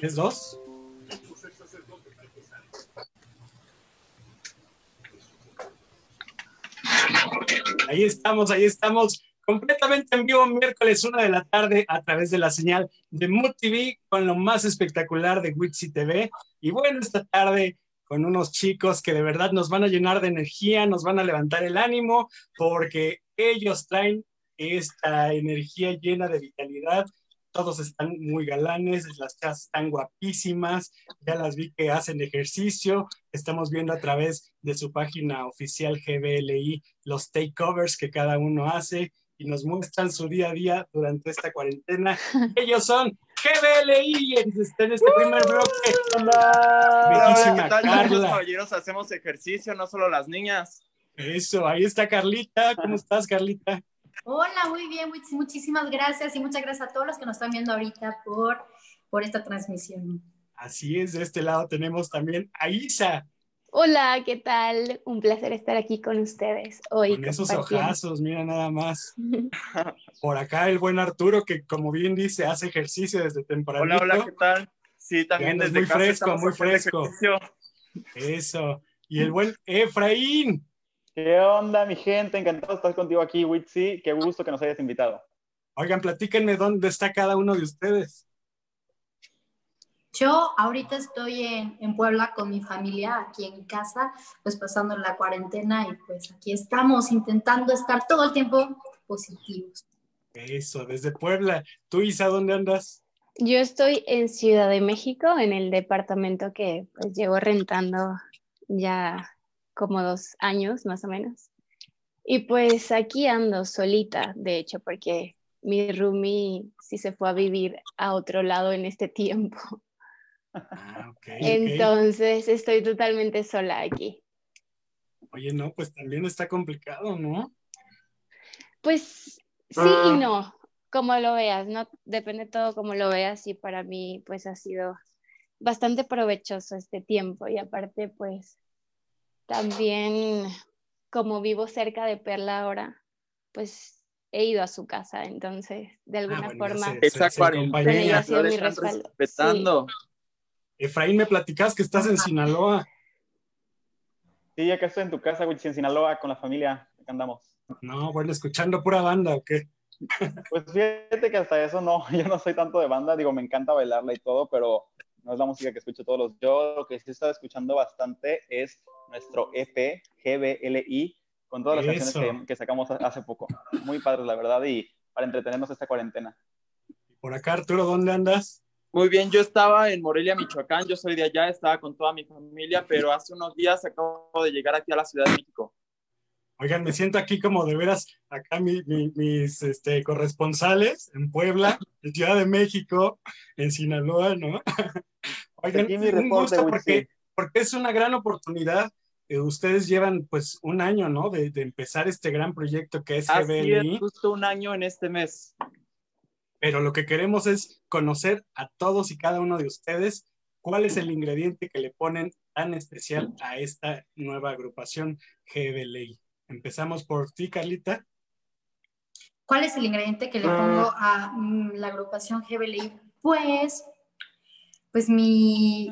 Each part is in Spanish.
¿Es dos? Ahí estamos, ahí estamos, completamente en vivo, miércoles una de la tarde, a través de la señal de Mood TV, con lo más espectacular de Witsi TV. Y bueno, esta tarde con unos chicos que de verdad nos van a llenar de energía, nos van a levantar el ánimo, porque ellos traen esta energía llena de vitalidad todos están muy galanes, las chas están guapísimas, ya las vi que hacen ejercicio, estamos viendo a través de su página oficial GBLI los takeovers que cada uno hace y nos muestran su día a día durante esta cuarentena. Ellos son GBLI en este primer bloque. Hola, ¿qué tal? caballeros hacemos ejercicio, no solo las niñas. Eso, ahí está Carlita. ¿Cómo estás, Carlita? Hola, muy bien, muchísimas gracias y muchas gracias a todos los que nos están viendo ahorita por, por esta transmisión. Así es, de este lado tenemos también a Isa. Hola, ¿qué tal? Un placer estar aquí con ustedes hoy. Con esos ojazos, mira nada más. Por acá el buen Arturo, que como bien dice, hace ejercicio desde temprano. Hola, hola, ¿qué tal? Sí, también desde muy fresco, muy fresco. Eso. Y el buen Efraín. ¿Qué onda, mi gente? Encantado de estar contigo aquí, Witsi. Qué gusto que nos hayas invitado. Oigan, platíquenme dónde está cada uno de ustedes. Yo ahorita estoy en, en, Puebla con mi familia, aquí en casa, pues pasando la cuarentena y pues aquí estamos intentando estar todo el tiempo positivos. Eso, desde Puebla. ¿Tú, Isa, dónde andas? Yo estoy en Ciudad de México, en el departamento que pues llevo rentando ya como dos años más o menos. Y pues aquí ando solita, de hecho, porque mi roomie sí se fue a vivir a otro lado en este tiempo. Ah, Entonces estoy totalmente sola aquí. Oye, no, pues también está complicado, ¿no? Pues sí y ah. no, como lo veas, ¿no? Depende todo como lo veas y para mí pues ha sido bastante provechoso este tiempo y aparte pues también, como vivo cerca de Perla ahora, pues he ido a su casa, entonces de ah, alguna forma esa cuarentena respaldo. Efraín, me platicas que estás en Sinaloa. Sí, acá estoy en tu casa, güey, en Sinaloa, con la familia, acá andamos. No, bueno, escuchando pura banda, ¿o qué? Pues fíjate que hasta eso no, yo no soy tanto de banda, digo, me encanta bailarla y todo, pero no es la música que escucho todos los. Yo lo que sí he estado escuchando bastante es nuestro EP GBLI con todas las canciones que, sacamos hace poco. Muy padres, la verdad, y para entretenernos esta cuarentena. Por acá, Arturo, ¿dónde andas? Muy bien, yo estaba en Morelia, Michoacán, yo soy de allá, estaba con toda mi familia, pero hace unos días acabo de llegar aquí a la Ciudad de México. Oigan, me siento aquí como de veras, acá mis este, corresponsales en Puebla, en Ciudad de México, en Sinaloa, ¿no? Oigan, un gusto porque, porque es una gran oportunidad ustedes llevan pues un año, ¿no? De, empezar este gran proyecto que es Así Es, justo un año en este mes. Pero lo que queremos es conocer a todos y cada uno de ustedes cuál es el ingrediente que le ponen tan especial a esta nueva agrupación GBLI. Empezamos por ti, Carlita. ¿Cuál es el ingrediente que le pongo a mm, la agrupación GBLI? Pues, pues mi,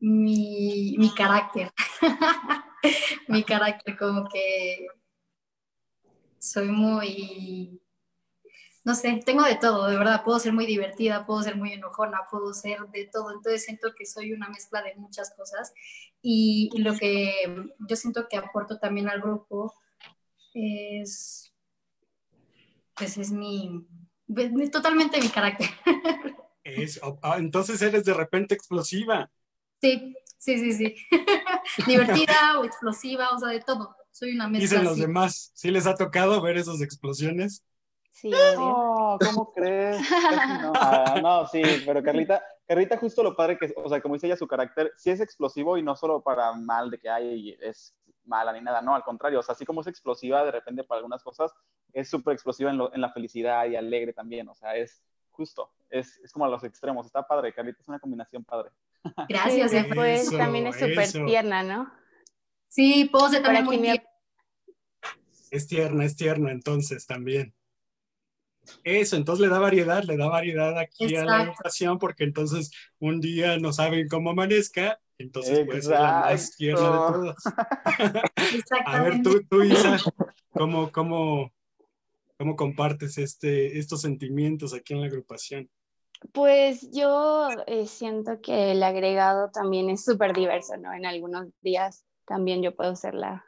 mi, mi carácter. mi carácter, como que soy muy, no sé, tengo de todo, de verdad, puedo ser muy divertida, puedo ser muy enojona, puedo ser de todo, entonces siento que soy una mezcla de muchas cosas y, lo que yo siento que aporto también al grupo es, pues es mi, totalmente mi carácter. Ah, entonces eres de repente explosiva. Sí, sí, sí, sí. Divertida o explosiva, o sea, de todo. Soy una mezcla. Dicen los demás, ¿sí les ha tocado ver esas explosiones? Sí. No, ¿cómo crees? No. Ah, no, sí, pero Carlita, Carlita justo lo padre que, o sea, como dice ella, su carácter sí es explosivo y no solo para mal de que hay, es mala ni nada, no, al contrario, o sea, así como es explosiva de repente para algunas cosas, es súper explosiva en, en, la felicidad y alegre también, o sea, es justo, es, es como a los extremos, está padre, Carlita es una combinación padre. Gracias, después también es súper tierna, ¿no? Sí, Pose también muy Es tierna, es tierna entonces también. Eso, entonces le da variedad, le da variedad aquí a la Exacto. agrupación, porque entonces un día no saben cómo amanezca, entonces puede ser la más tierna de todas. A ver, tú, tú Isa, ¿cómo, cómo, cómo compartes este, estos sentimientos aquí en la agrupación? Pues yo eh, siento que el agregado también es súper diverso, ¿no? En algunos días también yo puedo ser la,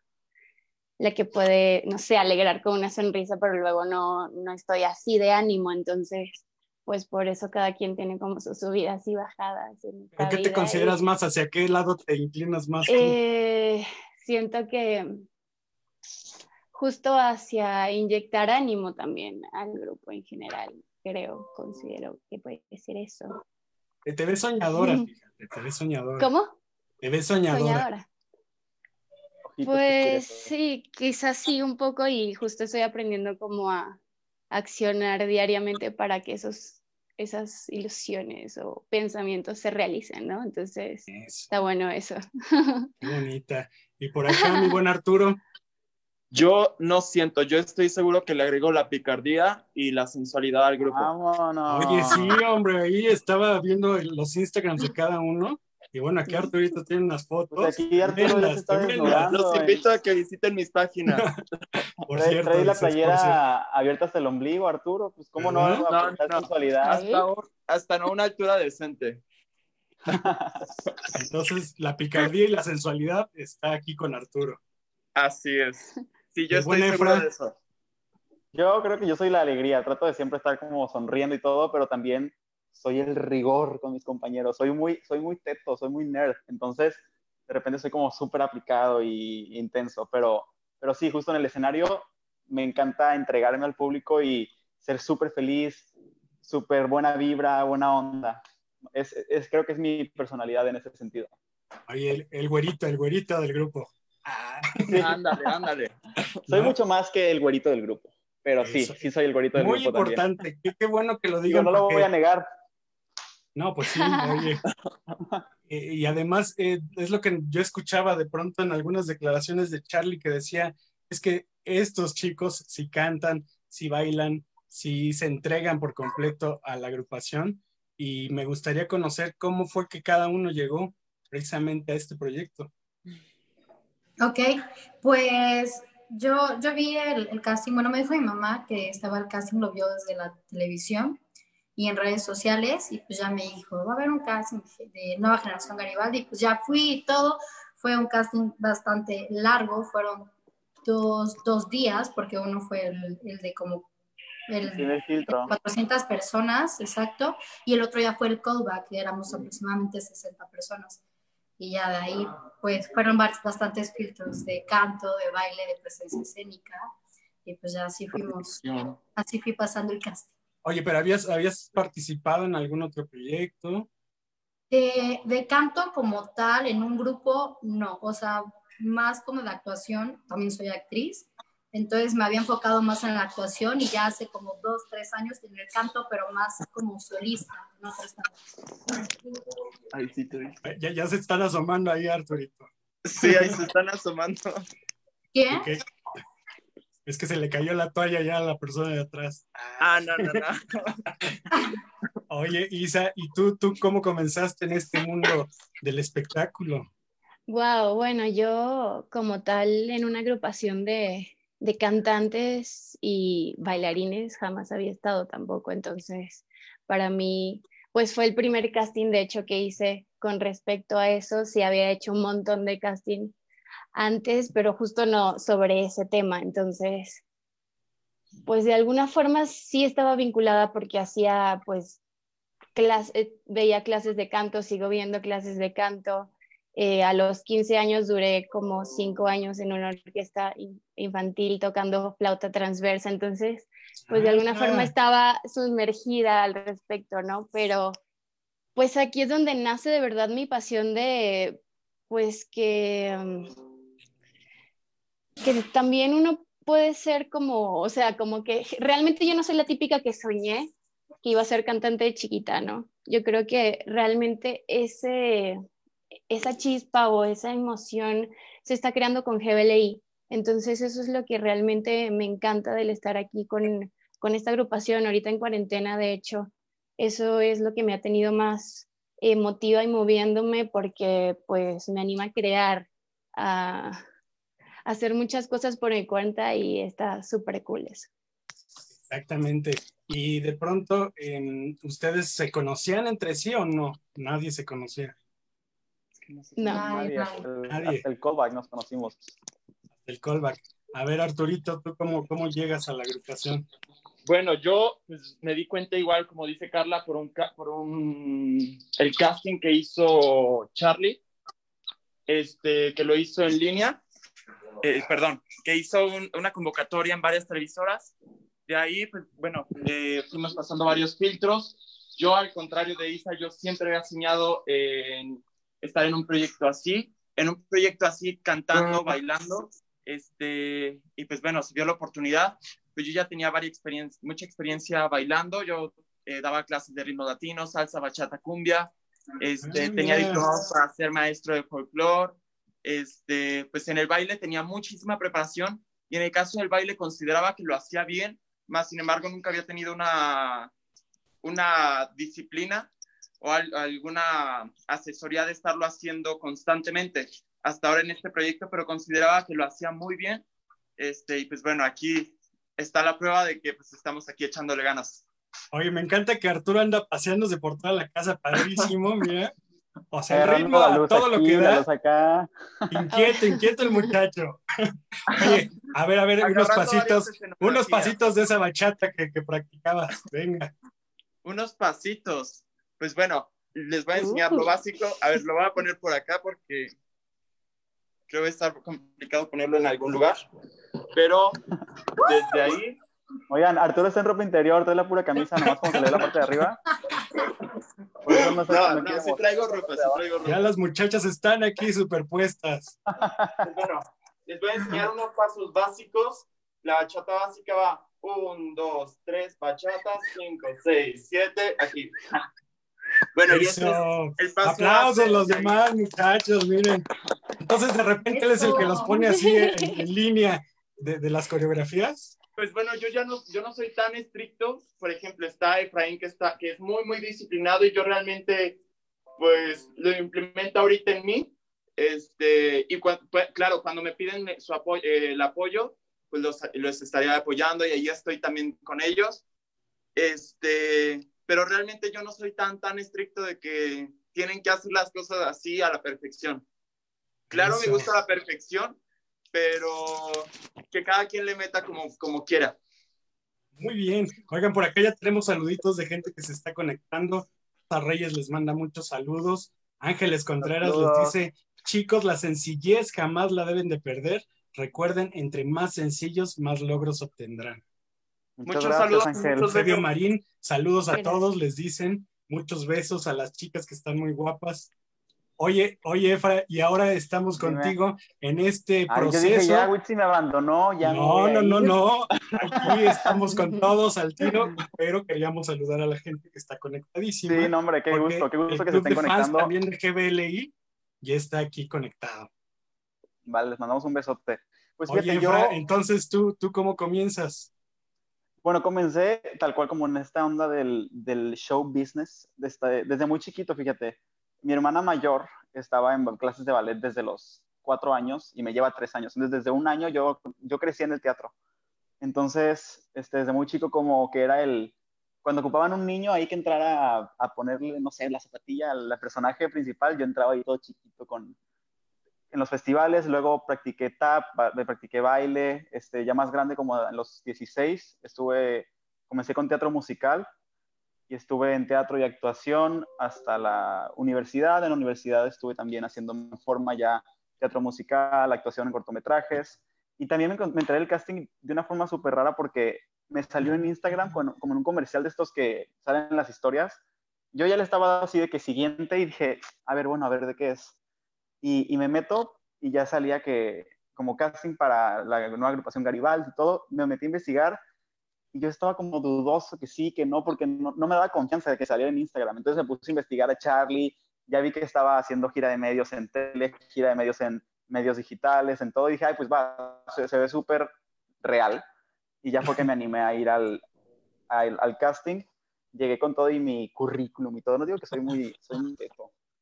la que puede, no sé, alegrar con una sonrisa, pero luego no, no estoy así de ánimo, entonces, pues por eso cada quien tiene como sus subidas y bajadas. En ¿Por esta qué te vida, consideras y, más? ¿Hacia qué lado te inclinas más? eh, siento que justo hacia inyectar ánimo también al grupo en general, creo, considero que puede ser eso. Te, ves soñadora, fíjate, te ves soñadora. ¿Cómo? Te ves soñadora. Soñadora. Pues sí, quizás sí un poco y justo estoy aprendiendo cómo a accionar diariamente para que esos, esas ilusiones o pensamientos se realicen, ¿no? Entonces, Eso, está bueno eso. qué bonita. Y por acá, mi buen Arturo, Yo no siento, yo estoy seguro que le agrego la picardía y la sensualidad al grupo. Vámonos. Oye, sí, hombre, ahí estaba viendo los Instagrams de cada uno. Y bueno, aquí Arturito tiene unas fotos. Pues aquí Arturo ya se está desnudando. Los eh. invito a que visiten mis páginas. Por Trae, cierto, trae la cierto. playera abierta hasta el ombligo, Arturo. Pues, ¿cómo no? Aportar No, no. sensualidad. hasta, hasta no una altura decente. Entonces, la picardía y la sensualidad está aquí con Arturo. Así es. Sí, yo estoy seguro de eso. Yo creo que yo soy la alegría. Trato de siempre estar como sonriendo y todo, pero también soy el rigor con mis compañeros. Soy muy, soy muy teto, soy muy nerd. Entonces, de repente soy como súper aplicado y intenso. Pero, pero sí, justo en el escenario me encanta entregarme al público y ser súper feliz, súper buena vibra, buena onda. Es, es, creo que es mi personalidad en ese sentido. Oye, el, el güerito, el güerito del grupo. Ah, Ándale, ándale. Soy ¿no? mucho más que el güerito del grupo. Pero sí, Eso. sí soy el güerito del Muy grupo también. importante. Qué, qué bueno que lo digan. no lo porque- voy a negar. No, pues sí, oye. Eh, y además, eh, es lo que yo escuchaba de pronto en algunas declaraciones de Charlie que decía, es que estos chicos, si cantan, si bailan, si se entregan por completo a la agrupación, y me gustaría conocer cómo fue que cada uno llegó precisamente a este proyecto. Ok, pues yo, yo vi el, el casting, bueno, me dijo mi mamá que estaba el casting, lo vio desde la televisión y en redes sociales, y pues ya me dijo, va a haber un casting de Nueva Generación Garibaldi, y pues ya fui y todo, fue un casting bastante largo, fueron dos, dos días, porque uno fue el, el de como el, Primer filtro. 400 personas, exacto, y el otro ya fue el callback, que éramos aproximadamente 60 personas. Y ya de ahí, pues fueron bas- bastantes filtros de canto, de baile, de presencia escénica, y pues ya así fuimos, así fui pasando el casting. Oye, pero habías, habías participado en algún otro proyecto. De, de canto como tal, en un grupo, no, o sea, más como de actuación, también soy actriz, entonces me había enfocado más en la actuación y ya hace como dos, tres años en el canto, pero más como solista, no Ay, sí, te Ya, ya se están asomando ahí, Arturito. Sí, ahí se están asomando. ¿Quién? Ok. Es que se le cayó la toalla ya a la persona de atrás. Ah, no, no, no. Oye, Isa, ¿y tú, tú cómo comenzaste en este mundo del espectáculo? Wow, bueno, yo como tal en una agrupación de, de cantantes y bailarines jamás había estado tampoco, entonces para mí pues fue el primer casting de hecho que hice con respecto a eso, sí había hecho un montón de casting antes, pero justo no sobre ese tema, entonces pues de alguna forma sí estaba vinculada porque hacía pues clase, eh, veía clases de canto, sigo viendo clases de canto. Eh, a los 15 años duré como 5 años en una orquesta in- infantil tocando flauta transversa, entonces pues de alguna Ah, forma estaba sumergida al respecto, ¿no? Pero pues aquí es donde nace de verdad mi pasión de pues que, um, que también uno puede ser como, o sea, como que realmente yo no soy la típica que soñé que iba a ser cantante de chiquita, ¿no? Yo creo que realmente ese, esa chispa o esa emoción se está creando con GBLI. Entonces eso es lo que realmente me encanta del estar aquí con, con esta agrupación, ahorita en cuarentena, de hecho, eso es lo que me ha tenido más emotiva y moviéndome porque pues me anima a crear, a, hacer muchas cosas por mi cuenta y está súper cool eso. Exactamente. Y de pronto, ¿ustedes se conocían entre sí o no? Nadie se conocía. No, nadie. Hasta el, callback nos conocimos. el callback. A ver, Arturito, ¿tú cómo, cómo llegas a la agrupación? Bueno, yo pues, me di cuenta igual, como dice Carla, por un, por un el casting que hizo Charlie, este, que lo hizo en línea, eh, perdón, que hizo una convocatoria en varias televisoras. De ahí, pues, bueno, eh, fuimos pasando varios filtros. Yo, al contrario de Isa, yo siempre había soñado en estar en un proyecto así, en un proyecto así, cantando, bailando. Este, y pues bueno, se dio la oportunidad. Pues yo ya tenía varias experiencia, mucha experiencia bailando. Yo eh, daba clases de ritmo latino, salsa, bachata, cumbia. Este, ah, tenía diplomas para ser maestro de folclore. Este, pues en el baile tenía muchísima preparación y en el caso del baile consideraba que lo hacía bien, más sin embargo nunca había tenido una, una disciplina o alguna asesoría de estarlo haciendo constantemente hasta ahora en este proyecto, pero consideraba que lo hacía muy bien. Este, y pues bueno, aquí está la prueba de que pues estamos aquí echándole ganas. Oye, me encanta que Arturo anda paseándose por toda la casa, padrísimo, mira. O sea, el ritmo a todo lo que da. Acá. Inquieto, inquieto el muchacho. Oye, a ver, a ver, unos pasitos, unos pasitos de esa bachata que, que practicabas. Venga. Unos pasitos. Pues bueno, les voy a enseñar lo uh. básico. A ver, lo voy a poner por acá porque creo que va a estar complicado ponerlo en algún lugar. Pero desde ahí Oigan, Arturo está en ropa interior, trae la pura camisa, nomás como que le la parte de arriba. no, no, no, sí traigo ropa, sí traigo ropa. Ya las muchachas están aquí superpuestas. Pues bueno, les voy a enseñar unos pasos básicos. La bachata básica va 1, 2, 3 bachatas, 5, 6, 7, aquí. Bueno, y este es el paso Aplausos los demás muchachos, miren. Entonces de repente él es el que los pone así en, línea de, de las coreografías pues bueno, yo ya no, yo no soy tan estricto. Por ejemplo, está Efraín que, está, que es muy, muy disciplinado y yo realmente, pues, lo implemento ahorita en mí. Este, y pues, claro, cuando me piden su apoyo, eh, el apoyo, pues los, los estaría apoyando y ahí estoy también con ellos. Este, pero realmente yo no soy tan, tan estricto de que tienen que hacer las cosas así a la perfección. Claro, me gusta la perfección, pero que cada quien le meta como, como quiera. Muy bien. Oigan, por acá ya tenemos saluditos de gente que se está conectando. A Reyes les manda muchos saludos. Ángeles Contreras les dice, chicos, la sencillez jamás la deben de perder. Recuerden, entre más sencillos, más logros obtendrán. Muchos saludos, Ángel. Marín, saludos a todos, les dicen. Muchos besos a las chicas que están muy guapas. Oye, oye, Efra, y ahora estamos contigo en este proceso. Yo dije, ya, Witsi me abandonó, ya No, no, no, no. Aquí estamos con todos al tiro, pero queríamos saludar a la gente que está conectadísima. Sí, no, hombre, qué gusto, qué gusto que se estén conectando. también de GBLI ya está aquí conectado. Vale, les mandamos un besote. Pues oye, Efra, entonces tú, ¿tú cómo comienzas? Bueno, comencé tal cual como en esta onda del, del show business, desde, desde muy chiquito, fíjate mi hermana mayor estaba en clases de ballet desde los cuatro años y me lleva tres años. Entonces, desde un año yo, yo crecí en el teatro. Entonces, este, desde muy chico como que era el, cuando ocupaban un niño ahí que entrara a, ponerle, no sé, la zapatilla al personaje principal, yo entraba ahí todo chiquito con, en los festivales, luego practiqué tap, practiqué baile, este, ya más grande como en los 16, estuve, comencé con teatro musical y estuve en teatro y actuación hasta la universidad. En la universidad estuve también haciendo en forma ya teatro musical, actuación en cortometrajes. Y también me, entré el casting de una forma súper rara porque me salió en Instagram como en un comercial de estos que salen en las historias. Yo ya le estaba así de que siguiente y dije, a ver, bueno, a ver de qué es. Y, y me meto y ya salía que como casting para la nueva agrupación Garibaldi y todo, me metí a investigar yo estaba como dudoso que sí, que no, porque no, me daba confianza de que saliera en Instagram. Entonces me puse a investigar a Charlie, ya vi que estaba haciendo gira de medios en tele, gira de medios en medios digitales, en todo, y dije, ay, pues va, se, ve súper real. Y ya fue que me animé a ir al, al, casting, llegué con todo y mi currículum y todo. No digo que soy muy, soy muy,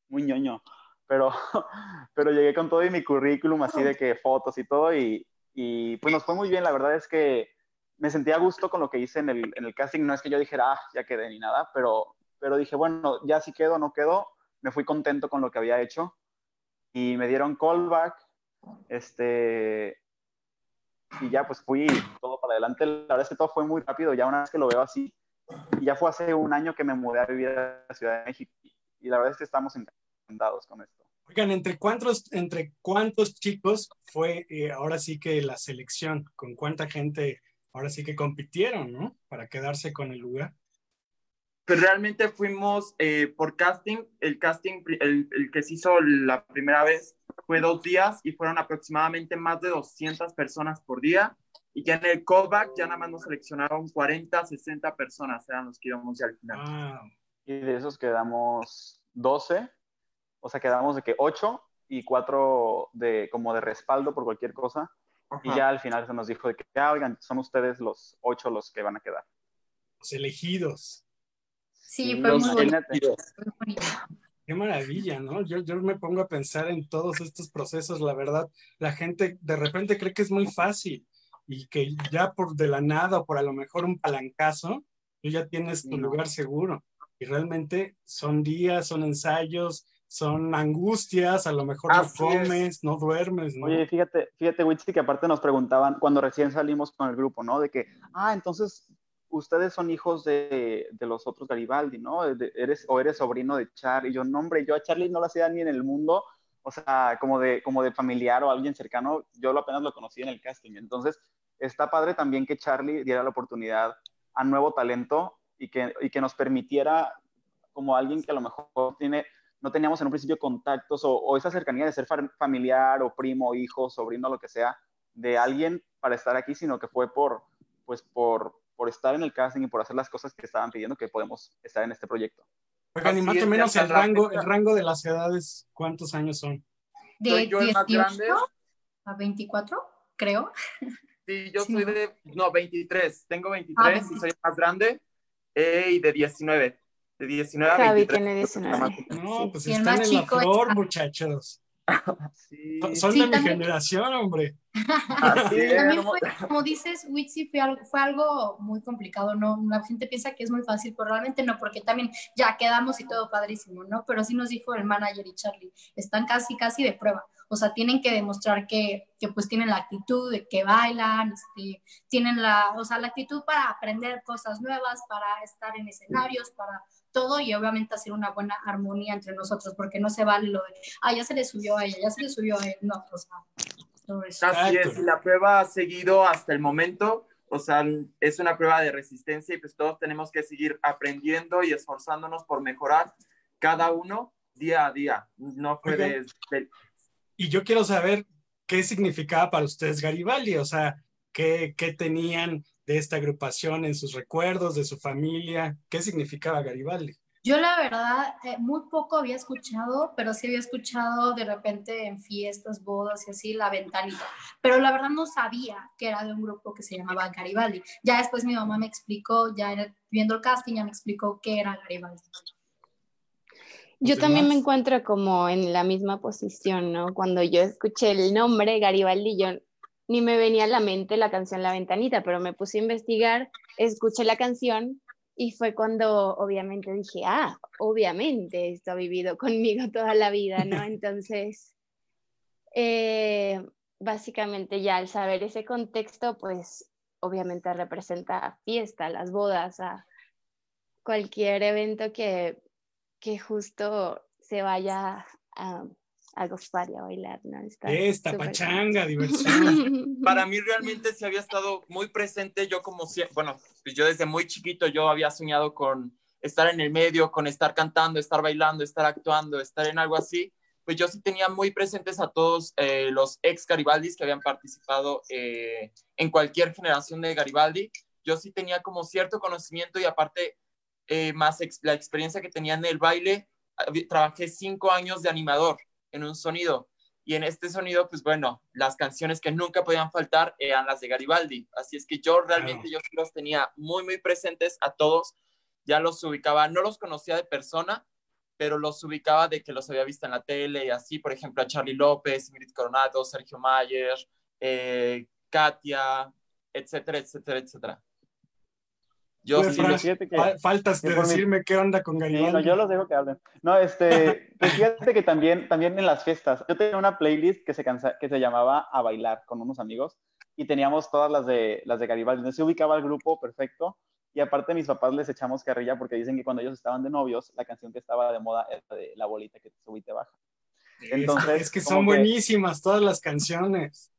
muy ñoño, pero, pero llegué con todo y mi currículum, así de que fotos y todo, y, y pues nos fue muy bien. La verdad es que me sentía a gusto con lo que hice en el, en el casting. No es que yo dijera, ah, ya quedé ni nada, pero, pero dije, bueno, ya si quedo o no quedo, me fui contento con lo que había hecho. Y me dieron callback, este, y ya pues fui todo para adelante. La verdad es que todo fue muy rápido, ya una vez que lo veo así, y ya fue hace un año que me mudé a vivir a la Ciudad de México, y la verdad es que estamos encantados con esto. Oigan, ¿entre cuántos, entre cuántos chicos fue eh, ahora sí que la selección? ¿Con cuánta gente ahora sí que compitieron, ¿no? Para quedarse con el lugar. Pues realmente fuimos eh, por casting. El casting, el, el, que se hizo la primera vez fue dos días y fueron aproximadamente más de 200 personas por día. Y ya en el callback ya nada más nos seleccionaron 40, 60 personas, eran los que íbamos ya al final. Y de esos quedamos 12, o sea, quedamos de que 8 y 4 de, como de respaldo por cualquier cosa. Y ya al final se nos dijo de que, ya, oigan, son ustedes los ocho los que van a quedar. Los elegidos. Sí, fue muy bonito. Qué maravilla, ¿no? Yo, yo me pongo a pensar en todos estos procesos, la verdad, la gente de repente cree que es muy fácil y que ya por de la nada o por a lo mejor un palancazo, tú ya tienes tu lugar seguro. Y realmente son días, son ensayos, son angustias, a lo mejor no comes, no duermes, ¿no? Oye, fíjate, fíjate, Witsi, que aparte nos preguntaban cuando recién salimos con el grupo, ¿no? De que, ah, entonces ustedes son hijos de, de los otros Garibaldi, ¿no? eres, o eres sobrino de Charlie. Y yo, no, hombre, yo a Charlie no lo hacía ni en el mundo, o sea, como de, como de familiar o alguien cercano, yo lo apenas lo conocí en el casting. Entonces, está padre también que Charlie diera la oportunidad a nuevo talento y que, y que nos permitiera, como alguien que a lo mejor tiene no teníamos en un principio contactos o, esa cercanía de ser familiar o primo, hijo, sobrino, lo que sea, de alguien para estar aquí, sino que fue por, pues por, por estar en el casting y por hacer las cosas que estaban pidiendo que podemos estar en este proyecto. Oigan, y más o menos el rango, el rango de las edades, ¿cuántos años son? De 18 a 24, creo. Sí, yo soy de, no, 23, tengo 23 ah, y soy más grande, eh, y de 19 de 19 a Javi tiene 19. No, pues están en la flor, muchachos. Sí. Son de mi generación, hombre. También fue, como dices, Witsi fue algo, fue algo muy complicado, ¿no? La gente piensa que es muy fácil, pero realmente no, porque también ya quedamos y todo padrísimo, ¿no? Pero sí nos dijo el manager y Charlie, están casi, casi de prueba. O sea, tienen que demostrar que, que pues tienen la actitud de que bailan, este, tienen la, o sea, la actitud para aprender cosas nuevas, para estar en escenarios, para todo y obviamente hacer una buena armonía entre nosotros, porque no se vale lo de, ah, ya se le subió a ella, ya se le subió a él, no, o sea, todo eso. Así es, la prueba ha seguido hasta el momento, o sea, es una prueba de resistencia y pues todos tenemos que seguir aprendiendo y esforzándonos por mejorar cada uno día a día, no fue Y yo quiero saber qué significaba para ustedes Garibaldi, o sea, qué, qué tenían de esta agrupación en sus recuerdos, de su familia? ¿Qué significaba Garibaldi? Yo la verdad eh, muy poco había escuchado, pero sí había escuchado de repente en fiestas, bodas y así la ventanita, pero la verdad no sabía que era de un grupo que se llamaba Garibaldi. Ya después mi mamá me explicó, ya viendo el casting ya me explicó qué era Garibaldi. Yo también me encuentro como en la misma posición, ¿no? Cuando yo escuché el nombre Garibaldi, yo ni me venía a la mente la canción La Ventanita, pero me puse a investigar, escuché la canción y fue cuando obviamente dije, ah, obviamente esto ha vivido conmigo toda la vida, ¿no? Entonces, eh, básicamente ya al saber ese contexto, pues obviamente representa fiesta, las bodas, a cualquier evento que, que justo se vaya a, a gozar y a bailar, ¿no? Esta pachanga, diversión. Para mí realmente sí había estado muy presente, yo como, bueno, pues yo desde muy chiquito yo había soñado con estar en el medio, con estar cantando, estar bailando, estar actuando, estar en algo así, pues yo sí tenía muy presentes a todos eh, los ex Garibaldis que habían participado eh, en cualquier generación de Garibaldi. Yo sí tenía como cierto conocimiento y aparte eh, más la experiencia que tenía en el baile, trabajé cinco años de animador en un sonido. Y en este sonido, pues bueno, las canciones que nunca podían faltar eran las de Garibaldi. Así es que yo realmente yo los tenía muy, muy presentes a todos. Ya los ubicaba, no los conocía de persona, pero los ubicaba de que los había visto en la tele y así, por ejemplo, a Charlie López, Ingrid Coronado, Sergio Mayer, eh, Katia, etcétera, etcétera, etcétera. Yo sí, que, faltas de decirme qué onda con Garibaldi. no, yo los dejo que hablen. No, este, pues fíjate que también, también en las fiestas, yo tenía una playlist que se, cansa, que se llamaba A Bailar con unos amigos y teníamos todas las de, las de Garibaldi. Entonces se ubicaba el grupo perfecto y aparte mis papás les echamos carrilla porque dicen que cuando ellos estaban de novios, la canción que estaba de moda era de La bolita que te sube y te baja. Entonces, es que son buenísimas todas las canciones.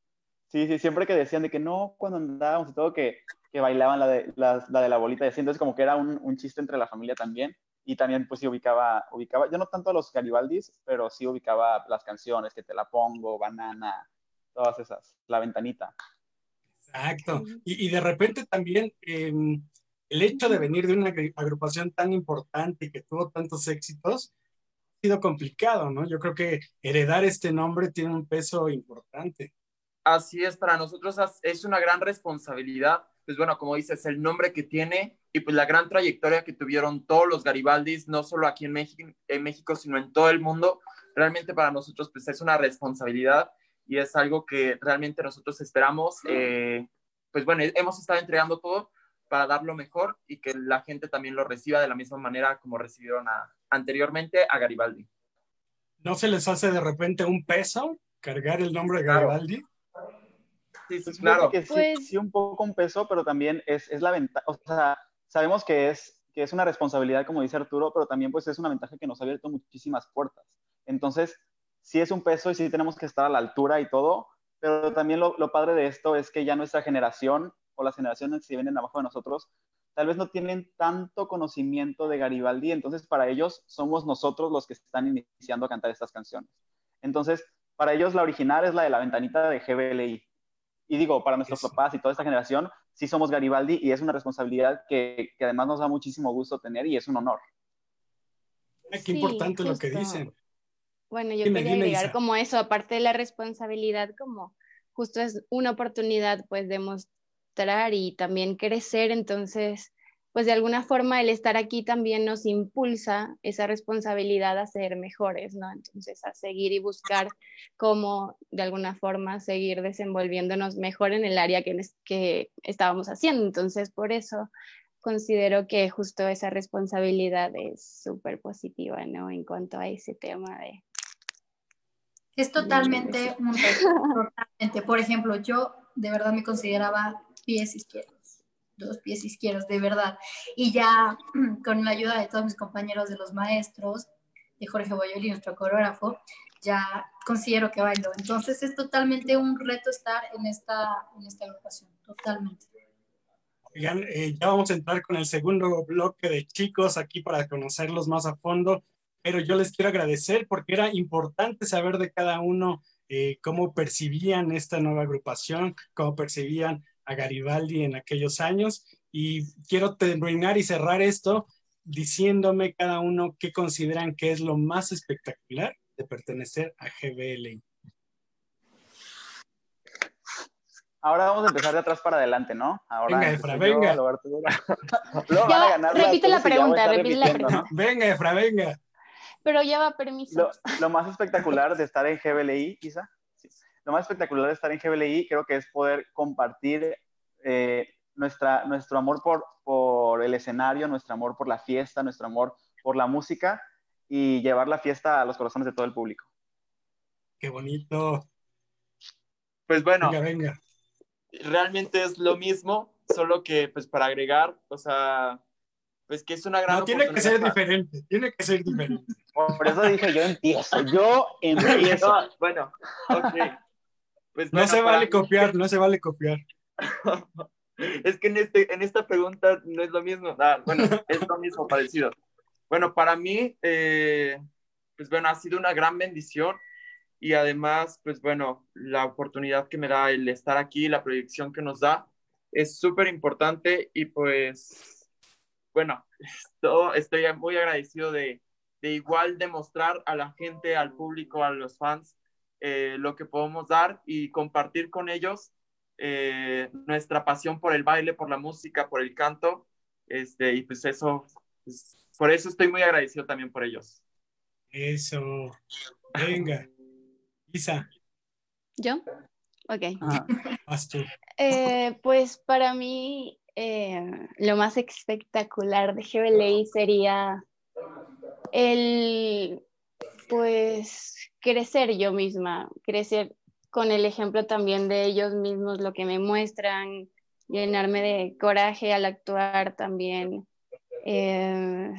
Sí, sí, siempre que decían de que no, cuando andábamos y todo, que, que bailaban la de la, la, de la bolita y así, entonces como que era un, un, chiste entre la familia también, y también pues sí ubicaba, ubicaba, yo no tanto a los Garibaldis, pero sí ubicaba las canciones, que te la pongo, banana, todas esas, la ventanita. Exacto, y, y de repente también eh, el hecho de venir de una agrupación tan importante y que tuvo tantos éxitos, ha sido complicado, ¿no? Yo creo que heredar este nombre tiene un peso importante. Así es, para nosotros es una gran responsabilidad, pues bueno, como dices, el nombre que tiene y pues la gran trayectoria que tuvieron todos los Garibaldis, no solo aquí en México, en México sino en todo el mundo, realmente para nosotros pues es una responsabilidad y es algo que realmente nosotros esperamos, eh, pues bueno, hemos estado entregando todo para dar lo mejor y que la gente también lo reciba de la misma manera como recibieron anteriormente a Garibaldi. ¿No se les hace de repente un peso cargar el nombre de Garibaldi? Sí, sí, claro. Que sí, pues sí, un poco un peso, pero también es, es la ventaja, o sea, sabemos que es, que es una responsabilidad, como dice Arturo, pero también pues es una ventaja que nos ha abierto muchísimas puertas. Entonces, sí es un peso y sí tenemos que estar a la altura y todo, pero también lo, lo padre de esto es que ya nuestra generación o las generaciones que vienen abajo de nosotros tal vez no tienen tanto conocimiento de Garibaldi, entonces para ellos somos nosotros los que están iniciando a cantar estas canciones. Entonces, para ellos la original es la de la ventanita de GBLI, y digo, para nuestros papás y toda esta generación, sí somos Garibaldi y es una responsabilidad que, que además nos da muchísimo gusto tener y es un honor. Qué importante lo que dicen. Bueno, yo quería agregar como eso, aparte de la responsabilidad, como justo es una oportunidad pues de mostrar y también crecer, entonces pues de alguna forma el estar aquí también nos impulsa esa responsabilidad a ser mejores, ¿no? Entonces a seguir y buscar cómo de alguna forma seguir desenvolviéndonos mejor en el área que, que estábamos haciendo. Entonces por eso considero que justo esa responsabilidad es súper positiva, ¿no? En cuanto a ese tema de... Es totalmente un totalmente. Por ejemplo, yo de verdad me consideraba pies izquierdos dos pies izquierdos, de verdad. Y ya con la ayuda de todos mis compañeros de los maestros, de Jorge Boyoli, nuestro coreógrafo, ya considero que bailo. Entonces es totalmente un reto estar en esta, en esta agrupación, totalmente. Oigan, eh, ya vamos a entrar con el segundo bloque de chicos aquí para conocerlos más a fondo, pero yo les quiero agradecer porque era importante saber de cada uno eh, cómo percibían esta nueva agrupación, cómo percibían a Garibaldi en aquellos años y quiero terminar y cerrar esto diciéndome cada uno qué consideran que es lo más espectacular de pertenecer a GBL. Ahora vamos a empezar de atrás para adelante, ¿no? Ahora venga, Efra, venga. repite la pregunta, repite la pregunta. Venga, Efra, venga. Pero ya va permiso. Lo, más espectacular de estar en GBLI, Isa, lo más espectacular de estar en GBLI creo que es poder compartir eh, nuestra, nuestro amor por, por el escenario, nuestro amor por la fiesta, nuestro amor por la música y llevar la fiesta a los corazones de todo el público. Qué bonito. Pues bueno, venga, venga. realmente es lo mismo, solo que pues para agregar, o sea, pues que es una gran... No, tiene que ser diferente, tiene que ser diferente. Por eso dije, yo empiezo, yo empiezo. bueno, ok. Pues no se vale copiar, no se vale copiar. es que en, este, en esta pregunta no es lo mismo. Ah, bueno, es lo mismo, parecido. Bueno, para mí, eh, pues bueno, ha sido una gran bendición y además, pues bueno, la oportunidad que me da el estar aquí, la proyección que nos da, es súper importante y pues, bueno, todo, estoy muy agradecido de, de igual demostrar a la gente, al público, a los fans, eh, lo que podemos dar y compartir con ellos eh, nuestra pasión por el baile, por la música, por el canto. Este, y pues eso, pues, por eso estoy muy agradecido también por ellos. Eso. Venga. Isa. ¿Yo? Ok. Eh, pues para mí lo más espectacular de GBLA sería el, pues, crecer yo misma, crecer con el ejemplo también de ellos mismos, lo que me muestran, llenarme de coraje al actuar también. Eh,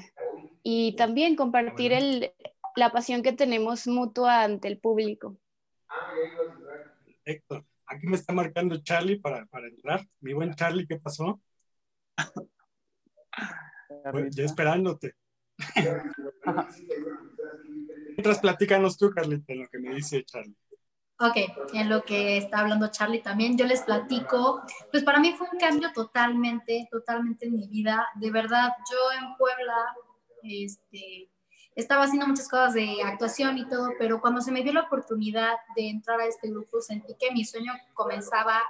y también compartir el, la pasión que tenemos mutua ante el público. Perfecto. Aquí me está marcando Charlie para, para entrar. Mi buen Charlie, ¿qué pasó? ya esperándote. Mientras platícanos tú, Carlita, en lo que me dice Charlie. Ok, en lo que está hablando Charlie también, yo les platico, pues para mí fue un cambio totalmente, totalmente en mi vida. De verdad, yo en Puebla, este, estaba haciendo muchas cosas de actuación y todo, pero cuando se me dio la oportunidad de entrar a este grupo, sentí que mi sueño comenzaba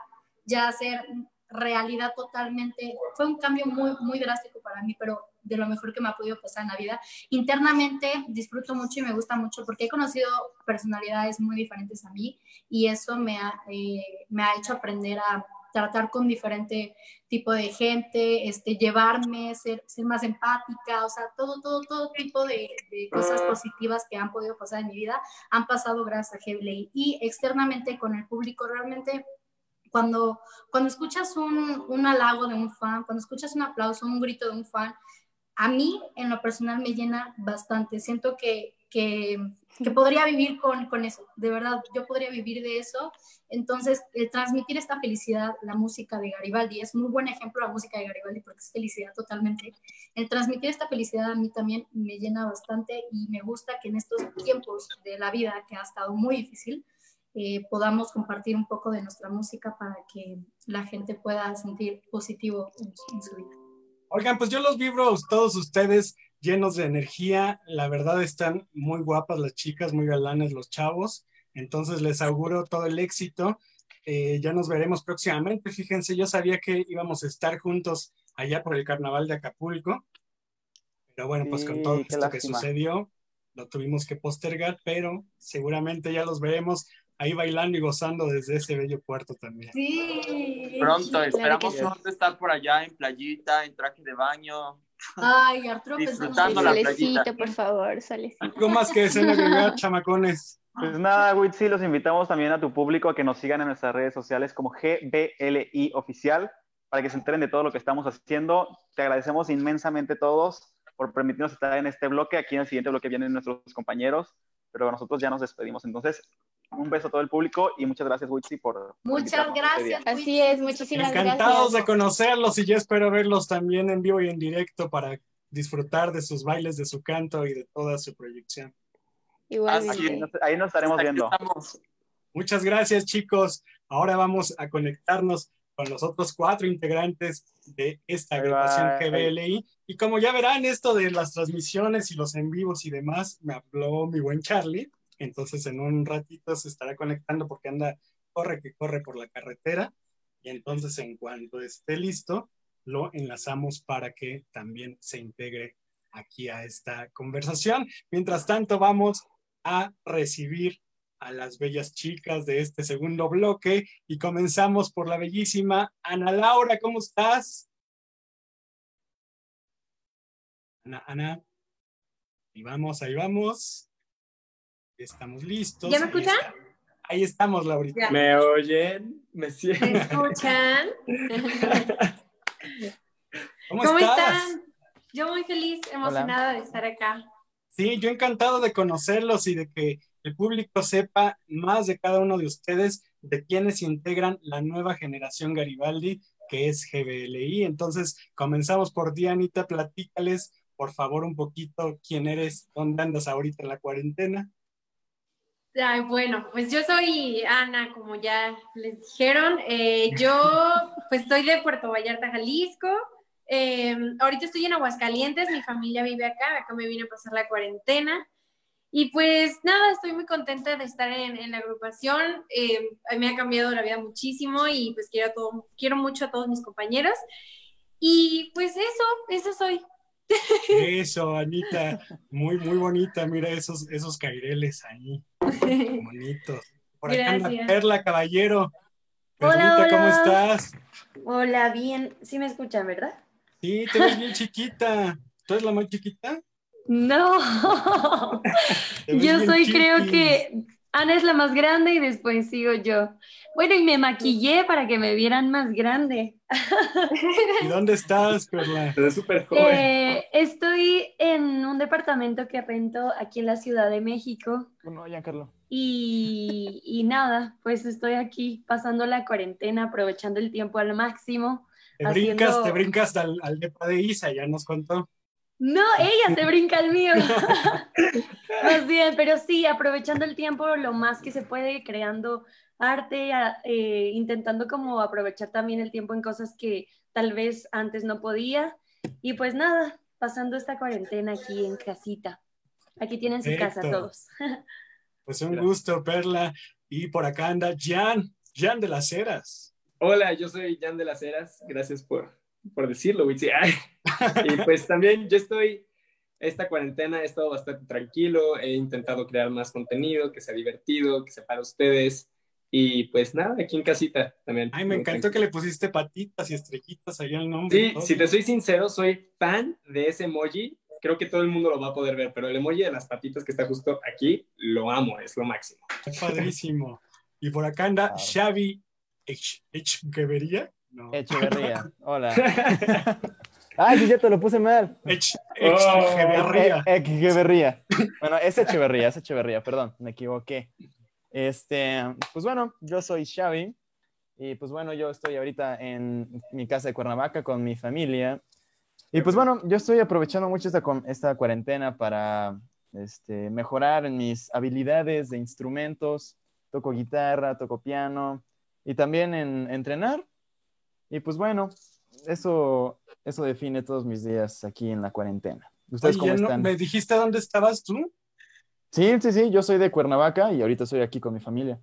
ya a ser realidad totalmente. Fue un cambio muy, muy drástico para mí, pero de lo mejor que me ha podido pasar en la vida. Internamente disfruto mucho y me gusta mucho porque he conocido personalidades muy diferentes a mí y eso me ha, eh, me ha hecho aprender a tratar con diferente tipo de gente, este, llevarme, ser, ser más empática, o sea, todo, todo, todo tipo de, cosas positivas que han podido pasar en mi vida han pasado gracias a Heavy Y externamente con el público realmente cuando, cuando escuchas un, un, halago de un fan, cuando escuchas un aplauso, un grito de un fan, a mí en lo personal me llena bastante. Siento que, que, podría vivir con, con, eso, de verdad, yo podría vivir de eso. Entonces, el transmitir esta felicidad, la música de Garibaldi, es muy buen ejemplo la música de Garibaldi porque es felicidad totalmente. El transmitir esta felicidad a mí también me llena bastante y me gusta que en estos tiempos de la vida que ha estado muy difícil, eh, podamos compartir un poco de nuestra música para que la gente pueda sentir positivo en su vida. Oigan, pues yo los vibro todos ustedes llenos de energía. La verdad están muy guapas las chicas, muy galanes los chavos. Entonces les auguro todo el éxito. Eh, ya nos veremos próximamente. Fíjense, yo sabía que íbamos a estar juntos allá por el carnaval de Acapulco. Pero bueno, pues con todo esto que sucedió, lo tuvimos que postergar, pero seguramente ya los veremos ahí bailando y gozando desde ese bello puerto también. Sí. Pronto, esperamos pronto estar por allá en playita, en traje de baño. Ay, Arturo, disfrutando la playita. por favor, solecito. Algo más que deseen agregar, chamacones. Pues nada, Witsi, los invitamos también a tu público a que nos sigan en nuestras redes sociales como GBLI Oficial para que se enteren de todo lo que estamos haciendo. Te agradecemos inmensamente todos por permitirnos estar en este bloque. Aquí en el siguiente bloque vienen nuestros compañeros, pero nosotros ya nos despedimos. Entonces, un beso a todo el público y muchas gracias, Witsi, por. Muchas este gracias. Así es, muchísimas gracias. Encantados de conocerlos y yo espero verlos también en vivo y en directo para disfrutar de sus bailes, de su canto y de toda su proyección. Igualmente. Ahí nos estaremos viendo. Muchas gracias, chicos. Ahora vamos a conectarnos con los otros cuatro integrantes de esta agrupación GBLI. Y como ya verán, esto de las transmisiones y los en vivos y demás, me habló mi buen Charlie. Entonces en un ratito se estará conectando porque anda, corre que corre por la carretera. Y entonces en cuanto esté listo, lo enlazamos para que también se integre aquí a esta conversación. Mientras tanto, vamos a recibir a las bellas chicas de este segundo bloque y comenzamos por la bellísima Ana Laura, ¿cómo estás? Ana, Ana, ahí vamos, ahí vamos. Estamos listos. ¿Ya me escuchan? Ahí, estamos, Laurita. ¿Me oyen? ¿Me sienten? ¿Me escuchan? ¿Cómo, están? Yo muy feliz, emocionada de estar acá. Sí, yo encantado de conocerlos y de que el público sepa más de cada uno de ustedes, de quienes integran la nueva generación Garibaldi, que es GBLI. Entonces, comenzamos por Dianita, platícales, por favor, un poquito quién eres, dónde andas ahorita en la cuarentena. Ay, bueno, pues yo soy Ana, como ya les dijeron. Eh, yo pues estoy de Puerto Vallarta, Jalisco. Eh, ahorita estoy en Aguascalientes, mi familia vive acá, acá me vine a pasar la cuarentena. Y pues nada, estoy muy contenta de estar en, la agrupación. Eh, me ha cambiado la vida muchísimo y pues quiero, todo, quiero mucho a todos mis compañeros. Y pues eso, eso soy. Eso, Anita, muy, muy bonita. Mira esos, esos caireles ahí. Bonitos. Por acá anda Perla, caballero. Hola, ¿cómo estás? Hola, bien. Sí me escuchan, ¿verdad? Sí, te ves bien chiquita. ¿Tú eres la más chiquita? No. yo soy, creo que Ana es la más grande y después sigo yo. Bueno, y me maquillé para que me vieran más grande. ¿Y dónde estás, Perla? Estás súper joven. Eh, estoy en un departamento que rento aquí en la Ciudad de México. Bueno, ya, Carlos. Y, y, nada, pues estoy aquí pasando la cuarentena, aprovechando el tiempo al máximo. Te brincas, te brincas al, al depa de Isa, ya nos contó. No, ella se brinca el mío. más bien, pero sí, aprovechando el tiempo lo más que se puede, creando arte, eh, intentando como aprovechar también el tiempo en cosas que tal vez antes no podía. Y pues nada, pasando esta cuarentena aquí en casita. Aquí tienen su casa todos. pues un gusto, Perla. Y por acá anda Jan, Jan de las Heras. Hola, yo soy Jan de las Heras. Gracias por, por decirlo, Witsi. y pues también yo estoy, esta cuarentena he estado bastante tranquilo, he intentado crear más contenido, que sea divertido, que sea para ustedes. Y pues nada, aquí en casita también. Ay, me encantó que le pusiste patitas y estrellitas ahí al nombre. Sí, si te soy sincero, soy fan de ese emoji. Creo que todo el mundo lo va a poder ver, pero el emoji de las patitas que está justo aquí, lo amo, es lo máximo. Padrísimo. Y por acá anda Xavi Echeverría. No. Echeverría, hola. Ay, sí, te lo puse mal. Echeverría. Echeverría. Bueno, es Echeverría, es Echeverría, perdón, me equivoqué. Este, pues bueno, yo soy Xavi y pues bueno, yo estoy ahorita en mi casa de Cuernavaca con mi familia. Y pues bueno, yo estoy aprovechando mucho esta, esta cuarentena para este, mejorar en mis habilidades de instrumentos. Toco guitarra, toco piano y también en entrenar. Y pues bueno, eso, eso define todos mis días aquí en la cuarentena. ¿Ustedes cómo están? ¿Me dijiste dónde estabas tú? Sí, sí, sí, yo soy de Cuernavaca y ahorita estoy aquí con mi familia.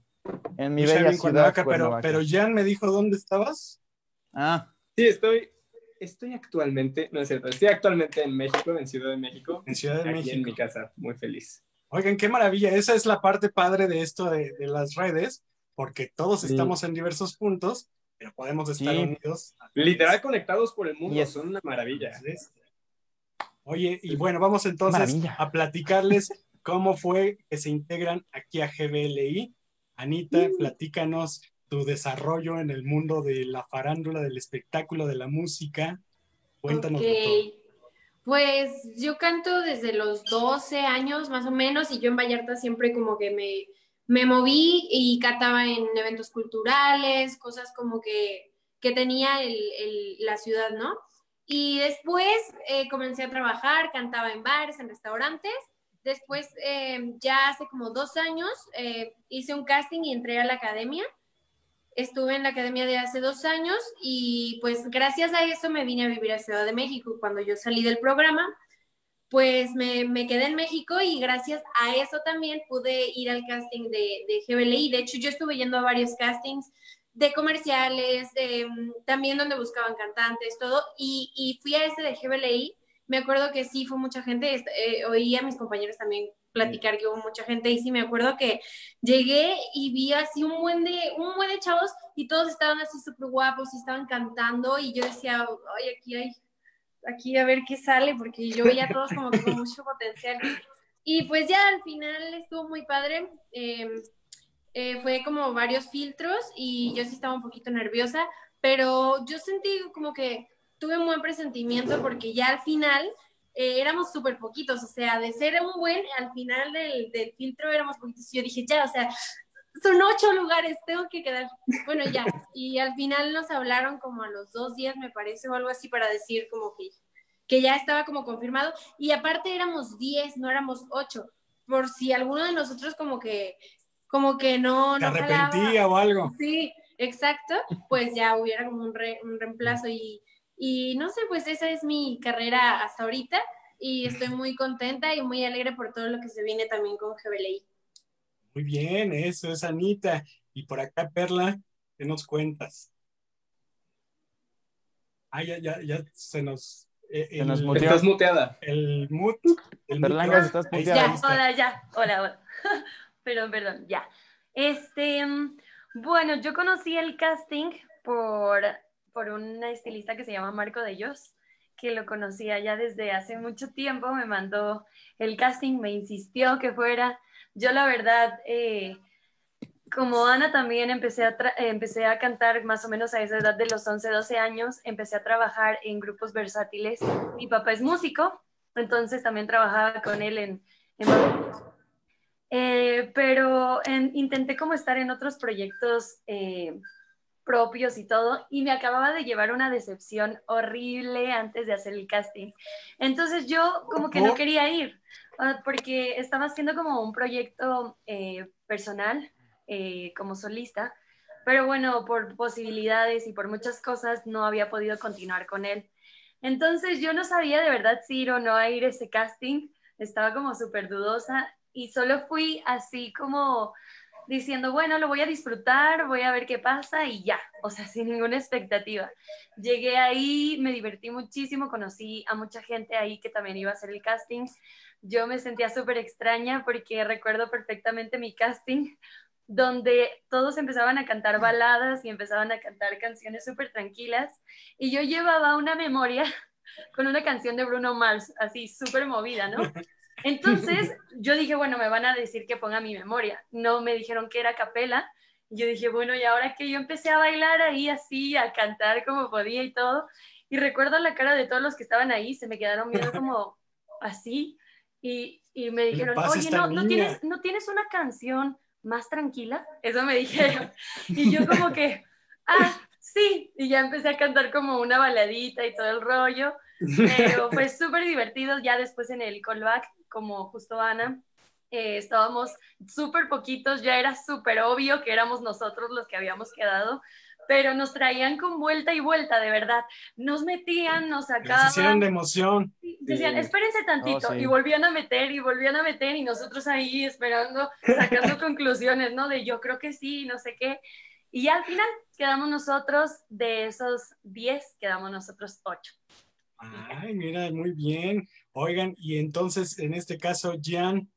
En mi bella ciudad, Pero, pero Jan me dijo dónde estabas. Ah. Sí, estoy, estoy actualmente, no es cierto, estoy actualmente en México, en Ciudad de México. En Ciudad de México. en mi casa, muy feliz. Oigan, qué maravilla, esa es la parte padre de esto de, las redes, porque todos estamos en diversos puntos, pero podemos estar unidos. Literal conectados por el mundo, son una maravilla. Oye, y bueno, vamos entonces a platicarles ¿Cómo fue que se integran aquí a GBLI? Anita, mm. platícanos tu desarrollo en el mundo de la farándula, del espectáculo, de la música. Cuéntanos. Okay. Pues yo canto desde los 12 años más o menos y yo en Vallarta siempre como que me, me moví y cantaba en eventos culturales, cosas como que, que tenía el, el, la ciudad, ¿no? Y después eh, comencé a trabajar, cantaba en bares, en restaurantes Después, eh, ya hace como dos años, eh, hice un casting y entré a la academia. Estuve en la academia de hace dos años y pues gracias a eso me vine a vivir a Ciudad de México. Cuando yo salí del programa, pues me, me quedé en México y gracias a eso también pude ir al casting de, de GBLI. De hecho, yo estuve yendo a varios castings de comerciales, también donde buscaban cantantes, todo, y, fui a ese de GBLI me acuerdo que sí fue mucha gente, eh, oí a mis compañeros también platicar que hubo mucha gente y sí me acuerdo que llegué y vi así un buen de un buen de chavos y todos estaban así súper guapos y estaban cantando y yo decía, ay, aquí hay, aquí a ver qué sale porque yo veía a todos como con mucho potencial. Y pues ya al final estuvo muy padre. Em, eh, fue como varios filtros y yo sí estaba un poquito nerviosa, pero yo sentí como que tuve un buen presentimiento porque ya al final eh, éramos súper poquitos, o sea, de ser un buen, al final del, del filtro éramos poquitos. Y yo dije, ya, o sea, son ocho lugares, tengo que quedar. Bueno, ya. Y al final nos hablaron como a los dos días, me parece, o algo así, para decir como que, que ya estaba como confirmado. Y aparte éramos diez, no éramos ocho. Por si alguno de nosotros como que, como que no... no arrepentía o algo. Sí, exacto. Pues ya hubiera como un, un reemplazo y y no sé, pues esa es mi carrera hasta ahorita. y estoy muy contenta y muy alegre por todo lo que se viene también con GBLI. Muy bien, eso es Anita. Y por acá, Perla, ¿qué nos cuentas? Ah, ya, ya, ya se nos... eh, Se nos el- muteó. Estás muteada. El mut. El estás muteada. Ya, hola, ya, hola, hola. perdón, perdón, ya. Este, bueno, yo conocí el casting por, por una estilista que se llama Marco de Ellos, que lo conocía ya desde hace mucho tiempo, me mandó el casting, me insistió que fuera. Yo la verdad, eh, como Ana también empecé a, eh, empecé a cantar más o menos a esa edad de los 11, 12 años, empecé a trabajar en grupos versátiles. Mi papá es músico, entonces también trabajaba con él en, en. Eh, pero en- intenté como estar en otros proyectos eh, propios y todo, y me acababa de llevar una decepción horrible antes de hacer el casting. Entonces yo como que no quería ir, ah, porque estaba haciendo como un proyecto eh, personal, eh, como solista, pero bueno, por posibilidades y por muchas cosas no había podido continuar con él. Entonces yo no sabía de verdad si ir o no a ir a ese casting, estaba como súper dudosa y solo fui así como diciendo, bueno, lo voy a disfrutar, voy a ver qué pasa y ya, o sea, sin ninguna expectativa. Llegué ahí, me divertí muchísimo, conocí a mucha gente ahí que también iba a hacer el casting. Yo me sentía súper extraña porque recuerdo perfectamente mi casting donde todos empezaban a cantar baladas y empezaban a cantar canciones súper tranquilas y yo llevaba una memoria con una canción de Bruno Mars, así súper movida, ¿no? Entonces yo dije, bueno, me van a decir que ponga mi memoria. No me dijeron que era capela. Yo dije, bueno, y ahora que yo empecé a bailar ahí así, a cantar como podía y todo, y recuerdo la cara de todos los que estaban ahí, se me quedaron viendo como así, y, y me dijeron, oye, no, ¿no, niña?" tienes, ¿no tienes una canción más tranquila? Eso me dijeron. Y yo como que, ah, sí, y ya empecé a cantar como una baladita y todo el rollo, pero fue súper divertido ya después en el callback, como justo Ana, eh, estábamos súper poquitos, ya era súper obvio que éramos nosotros los que habíamos quedado, pero nos traían con vuelta y vuelta, de verdad. Nos metían, nos Las hicieron sacaban, de emoción. decían, Sí. espérense tantito, Oh, sí. y volvían a meter, y volvían a meter, y nosotros ahí esperando, sacando conclusiones, ¿no? De yo creo que sí, no sé qué. Y ya al final quedamos nosotros, de esos 10, quedamos nosotros 8. Ay, mira, muy bien. Oigan, y entonces, en este caso, Jan,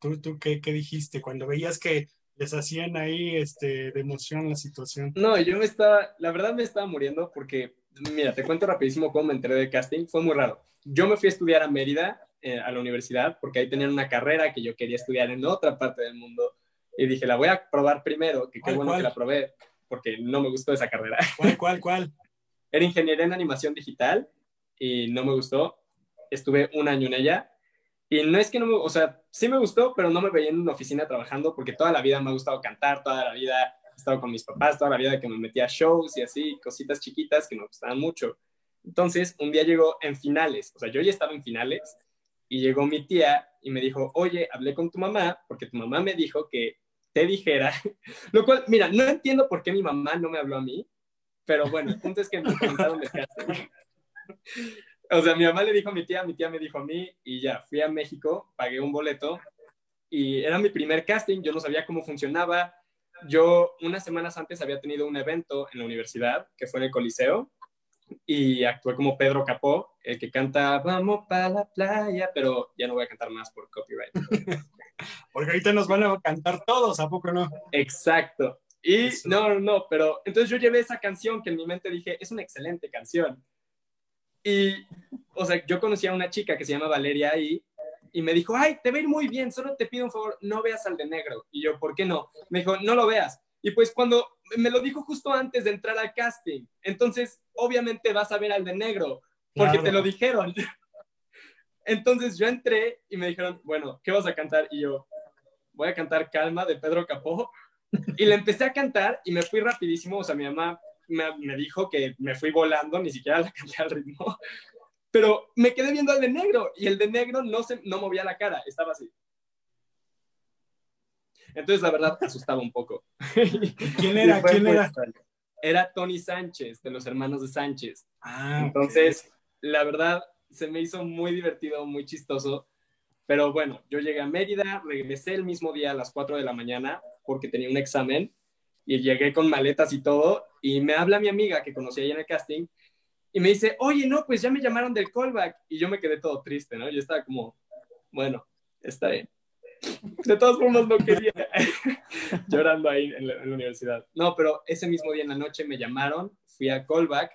¿tú, tú qué, qué dijiste cuando veías que les hacían ahí este, de emoción la situación? No, yo me estaba, la verdad me estaba muriendo porque, mira, te cuento rapidísimo cómo me enteré del casting, fue muy raro. Yo me fui a estudiar a Mérida, eh, a la universidad, porque ahí tenían una carrera que yo quería estudiar en otra parte del mundo. Y dije, la voy a probar primero, que qué ¿Cuál, bueno cuál? que la probé, porque no me gustó esa carrera. ¿Cuál, cuál, cuál? Era ingeniería en animación digital y no me gustó. Estuve un año en ella y no es que no me, o sea, sí me gustó, pero no me veía en una oficina trabajando porque toda la vida me ha gustado cantar, toda la vida he estado con mis papás, toda la vida que me metía a shows y así, cositas chiquitas que me gustaban mucho. Entonces, un día llegó en finales, o sea, yo ya estaba en finales y llegó mi tía y me dijo, oye, hablé con tu mamá porque tu mamá me dijo que te dijera, lo cual, mira, no entiendo por qué mi mamá no me habló a mí, pero bueno, el punto es que me preguntaron de. O sea, mi mamá le dijo a mi tía, mi tía me dijo a mí y ya, fui a México, pagué un boleto y era mi primer casting, yo no sabía cómo funcionaba. Yo unas semanas antes había tenido un evento en la universidad que fue en el Coliseo y actué como Pedro Capó, el que canta Vamos para la playa, pero ya no voy a cantar más por copyright. Porque ahorita nos van a cantar todos, ¿a poco no? Exacto. Y Eso. no, no, no, pero entonces yo llevé esa canción que en mi mente dije, es una excelente canción. Y, o sea, yo conocí a una chica que se llama Valeria ahí y me dijo, ay, te va a ir muy bien, solo te pido un favor, no veas al de negro. Y yo, ¿por qué no? Me dijo, no lo veas. Y pues cuando me lo dijo justo antes de entrar al casting, entonces obviamente vas a ver al de negro, porque Claro. te lo dijeron. Entonces yo entré y me dijeron, bueno, ¿qué vas a cantar? Y yo, voy a cantar Calma de Pedro Capó. Y le empecé a cantar y me fui rapidísimo. O sea, mi mamá me, me dijo que me fui volando, ni siquiera la canté al ritmo. Pero me quedé viendo al de negro y el de negro no, se, no movía la cara, estaba así. Entonces, la verdad, asustaba un poco. ¿Quién era? ¿Quién muy era? Era Tony Sánchez, de los hermanos de Sánchez. Ah. Entonces, la verdad, se me hizo muy divertido, muy chistoso. Pero bueno, yo llegué a Mérida, regresé el mismo día a las 4 de la mañana porque tenía un examen y llegué con maletas y todo. Y me habla mi amiga que conocí ahí en el casting y me dice, oye, no, pues ya me llamaron del callback. Y yo me quedé todo triste, ¿no? Yo estaba como, bueno, está bien. De todas formas, no quería. Llorando ahí en la, en la, universidad. No, pero ese mismo día en la noche me llamaron, fui a callback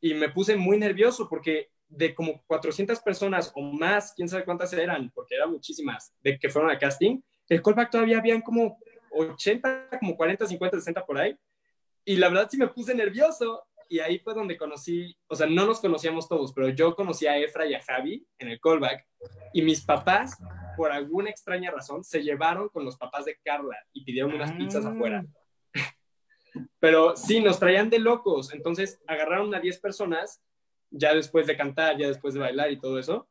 y me puse muy nervioso porque de como 400 personas o más, quién sabe cuántas eran, porque eran muchísimas, de que fueron a casting, el callback todavía habían como 80, como 40, 50, 60 por ahí. Y la verdad sí me puse nervioso. Y ahí fue donde conocí, o sea, no nos conocíamos todos, pero yo conocí a Efra y a Javi en el callback. Y mis papás, por alguna extraña razón, se llevaron con los papás de Carla y pidieron unas pizzas Ah. afuera. Pero sí, nos traían de locos. Entonces agarraron a 10 personas, ya después de cantar, ya después de bailar y todo eso.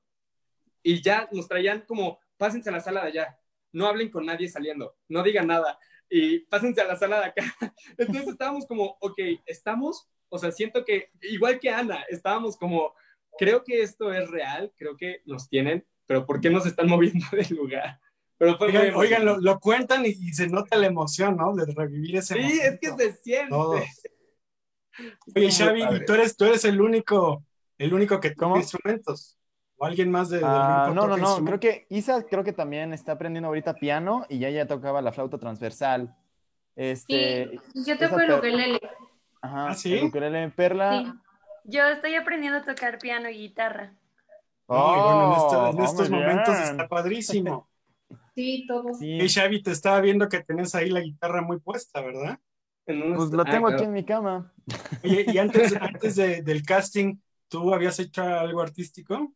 Y ya nos traían como, pásense a la sala de allá, no hablen con nadie saliendo, no digan nada y pásense a la sala de acá. Entonces estábamos como, ok, estamos, o sea, siento que, igual que Ana, estábamos como, creo que esto es real, creo que nos tienen, pero ¿por qué nos están moviendo del lugar? Pero fue Oigan, oigan, lo, cuentan y, y se nota la emoción, ¿no? De revivir ese Sí, es que se siente. Todo. Oye, Xavi, tú eres, tú eres el único, el único que ¿Cómo? instrumentos. ¿O alguien más de, del grupo no, no, no. Creo que Isa creo que también está aprendiendo ahorita piano y ya ya tocaba la flauta transversal. Este, Sí, yo toco el ukelele. Ajá, ¿Ah, sí? el ukelele Perla. Sí. Yo estoy aprendiendo a tocar piano y guitarra. Y bueno, en, esto- en Oh, estos momentos bien. está padrísimo. Sí, todos. Sí, Y Xavi, te estaba viendo que tenés ahí la guitarra muy puesta, ¿verdad? En pues lo ah, tengo claro. aquí en mi cama. Oye, y antes, antes de- del casting, ¿tú habías hecho algo artístico?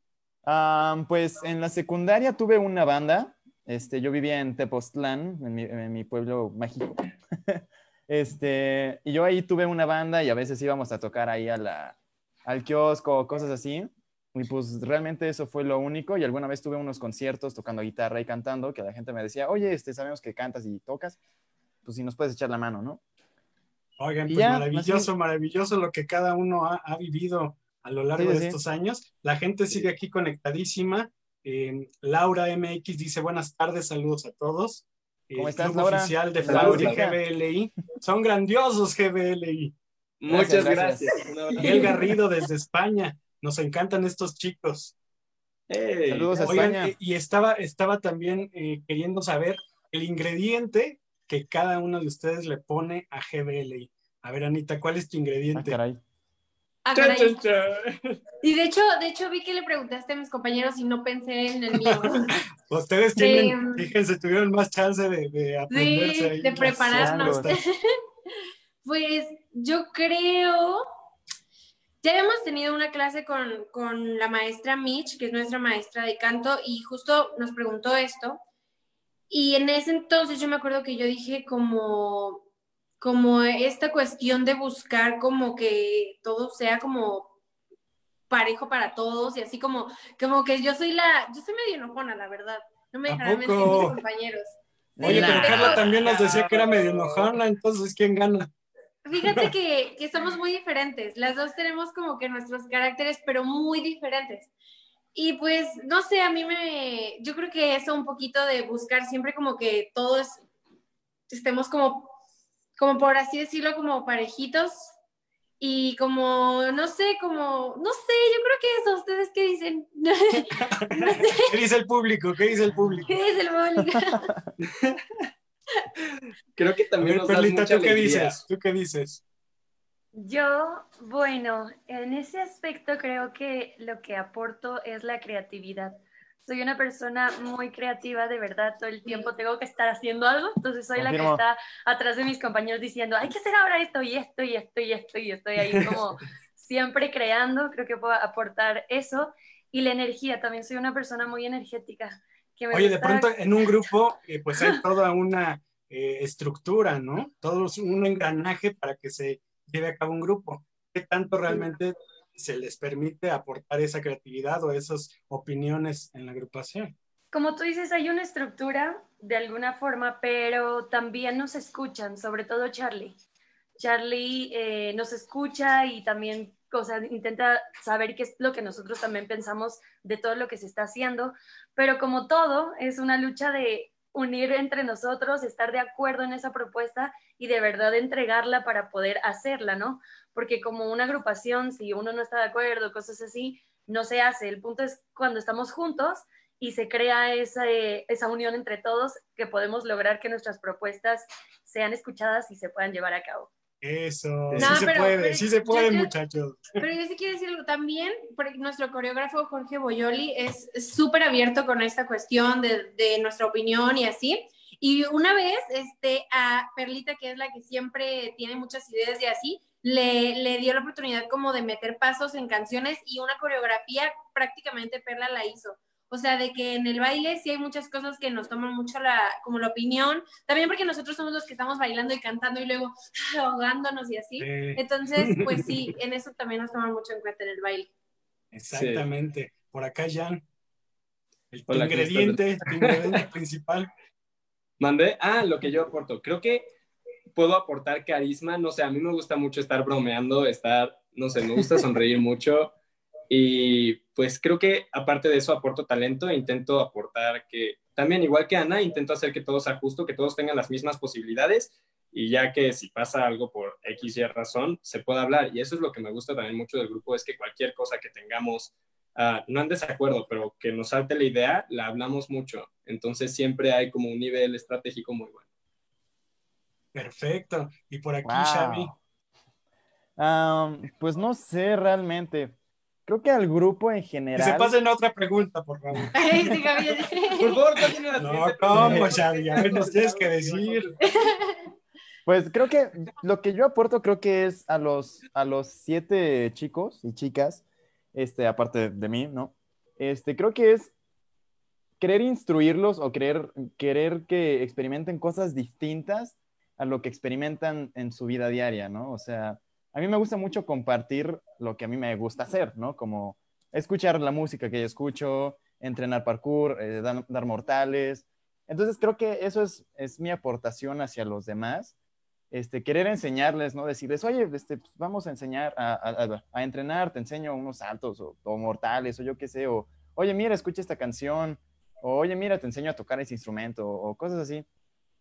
Ah, pues en la secundaria tuve una banda. Este, yo vivía en Tepoztlán, en mi, en mi pueblo mágico. Este, y yo ahí tuve una banda y a veces íbamos a tocar ahí a la, al kiosco, cosas así. Y pues realmente eso fue lo único. Y alguna vez tuve unos conciertos tocando guitarra y cantando, que la gente me decía, oye, este, sabemos que cantas y tocas, pues si nos puedes echar la mano, ¿no? Oigan, pues ya, maravilloso, maravilloso lo que cada uno ha, ha vivido a lo largo Sí, de sí. estos años. La gente sigue aquí conectadísima. Eh, Laura MX dice buenas tardes, saludos a todos. Eh, ¿Cómo estás, Club Laura? oficial de Flauri. GBLI. Son grandiosos GBLI. Muchas Gracias. Miguel Garrido desde España. Nos encantan estos chicos. Hey. Saludos a España. eh, y estaba, estaba también eh, queriendo saber el ingrediente que cada uno de ustedes le pone a GBLI. A ver, Anita, ¿cuál es tu ingrediente? Ah, caray. Y de hecho, de hecho vi que le preguntaste a mis compañeros y no pensé en el mío. Ustedes tienen, Em, fíjense, tuvieron más chance de, de aprenderse Sí, ahí de prepararnos. Pues yo creo, ya habíamos tenido una clase con, con la maestra Mitch, que es nuestra maestra de canto, y justo nos preguntó esto. Y en ese entonces yo me acuerdo que yo dije como, como esta cuestión de buscar como que todo sea como parejo para todos y así como, como que yo soy la, yo soy medio enojona, la verdad. No me ¿A dejarán mentir mis compañeros. Oye, pero Carla también nos decía que era medio enojona, entonces, ¿quién gana? Fíjate que, que somos muy diferentes. Las dos tenemos como que nuestros caracteres, pero muy diferentes. Y pues, no sé, a mí me, yo creo que eso un poquito de buscar siempre como que todos estemos como, como por así decirlo, como parejitos. Y como, no sé, como, no sé, yo creo que eso, ¿ustedes qué dicen? no sé, ¿Qué dice el público? ¿Qué dice el público? ¿qué dice el público? Creo que también ver, nos das Perlita, mucha ¿tú qué alegría. dices? ¿Tú qué dices? Yo, bueno, en ese aspecto creo que lo que aporto es la creatividad. Soy una persona muy creativa, de verdad, todo el tiempo tengo que estar haciendo algo, entonces soy la que está atrás de mis compañeros diciendo, hay que hacer ahora esto y esto y esto y esto y estoy ahí como siempre creando, creo que puedo aportar eso y la energía, también soy una persona muy energética. Que me Oye, de pronto en un grupo, eh, pues hay toda una eh, estructura, ¿no? Todo un engranaje para que se lleve a cabo un grupo. ¿Qué tanto realmente se les permite aportar esa creatividad o esas opiniones en la agrupación? Como tú dices, hay una estructura de alguna forma, pero también nos escuchan, sobre todo Charlie. Charlie eh, nos escucha y también o intenta saber qué es lo que nosotros también pensamos de todo lo que se está haciendo, pero como todo, es una lucha de unir entre nosotros, estar de acuerdo en esa propuesta y de verdad entregarla para poder hacerla, ¿no? Porque como una agrupación, si uno no está de acuerdo, cosas así, no se hace. El punto es cuando estamos juntos y se crea esa, esa unión entre todos que podemos lograr que nuestras propuestas sean escuchadas y se puedan llevar a cabo. Eso, No, sí se pero- puede, pero sí se puede, creo- muchachos. Pero yo sí quiero decir algo también, porque nuestro coreógrafo Jorge Boyoli es súper abierto con esta cuestión de, de nuestra opinión y así. Y una vez, este, a Perlita, que es la que siempre tiene muchas ideas y así, le, le dio la oportunidad como de meter pasos en canciones y una coreografía prácticamente Perla la hizo. O sea, de que en el baile sí hay muchas cosas que nos toman mucho la, como la opinión, también porque nosotros somos los que estamos bailando y cantando y luego ahogándonos y así. Entonces, pues sí, en eso también nos toman mucho en cuenta en el baile. exactamente. Por acá, Jan. El ingrediente principal. Mandé, ah, lo que yo aporto. Creo que puedo aportar carisma, no sé, a mí me gusta mucho estar bromeando, estar, no sé, me gusta sonreír mucho. Y pues creo que aparte de eso aporto talento e intento aportar que también igual que Ana, intento hacer que todo sea justo, que todos tengan las mismas posibilidades y ya que si pasa algo por X y razón, se pueda hablar. Y eso es lo que me gusta también mucho del grupo, es que cualquier cosa que tengamos ah, no en desacuerdo, pero que nos salte la idea, la hablamos mucho. Entonces siempre hay como un nivel estratégico muy bueno. Perfecto. Y por aquí, Wow. Xavi. Pues no sé realmente. Creo que al grupo en Que general. se pasen a otra pregunta, por favor. Sí. Por favor, pasen a la No, ¿cómo, pregunta. Xavi? A ver, nos tienes que decir. Pues creo que lo que yo aporto creo que es a los, a los siete chicos y chicas, este, aparte de mí, ¿no? Este, creo que es querer instruirlos o querer, querer que experimenten cosas distintas a lo que experimentan en su vida diaria, ¿no? O sea, a mí me gusta mucho compartir lo que a mí me gusta hacer, ¿no? Como escuchar la música que yo escucho, entrenar parkour, eh, dar, dar mortales. Entonces creo que eso es, es mi aportación hacia los demás este, querer enseñarles, ¿no? Decirles, oye, este, pues, vamos a enseñar a, a- a- a entrenar, te enseño unos saltos o, o mortales o yo qué sé, o oye, mira, escucha esta canción, o oye, mira, te enseño a tocar ese instrumento o, cosas así.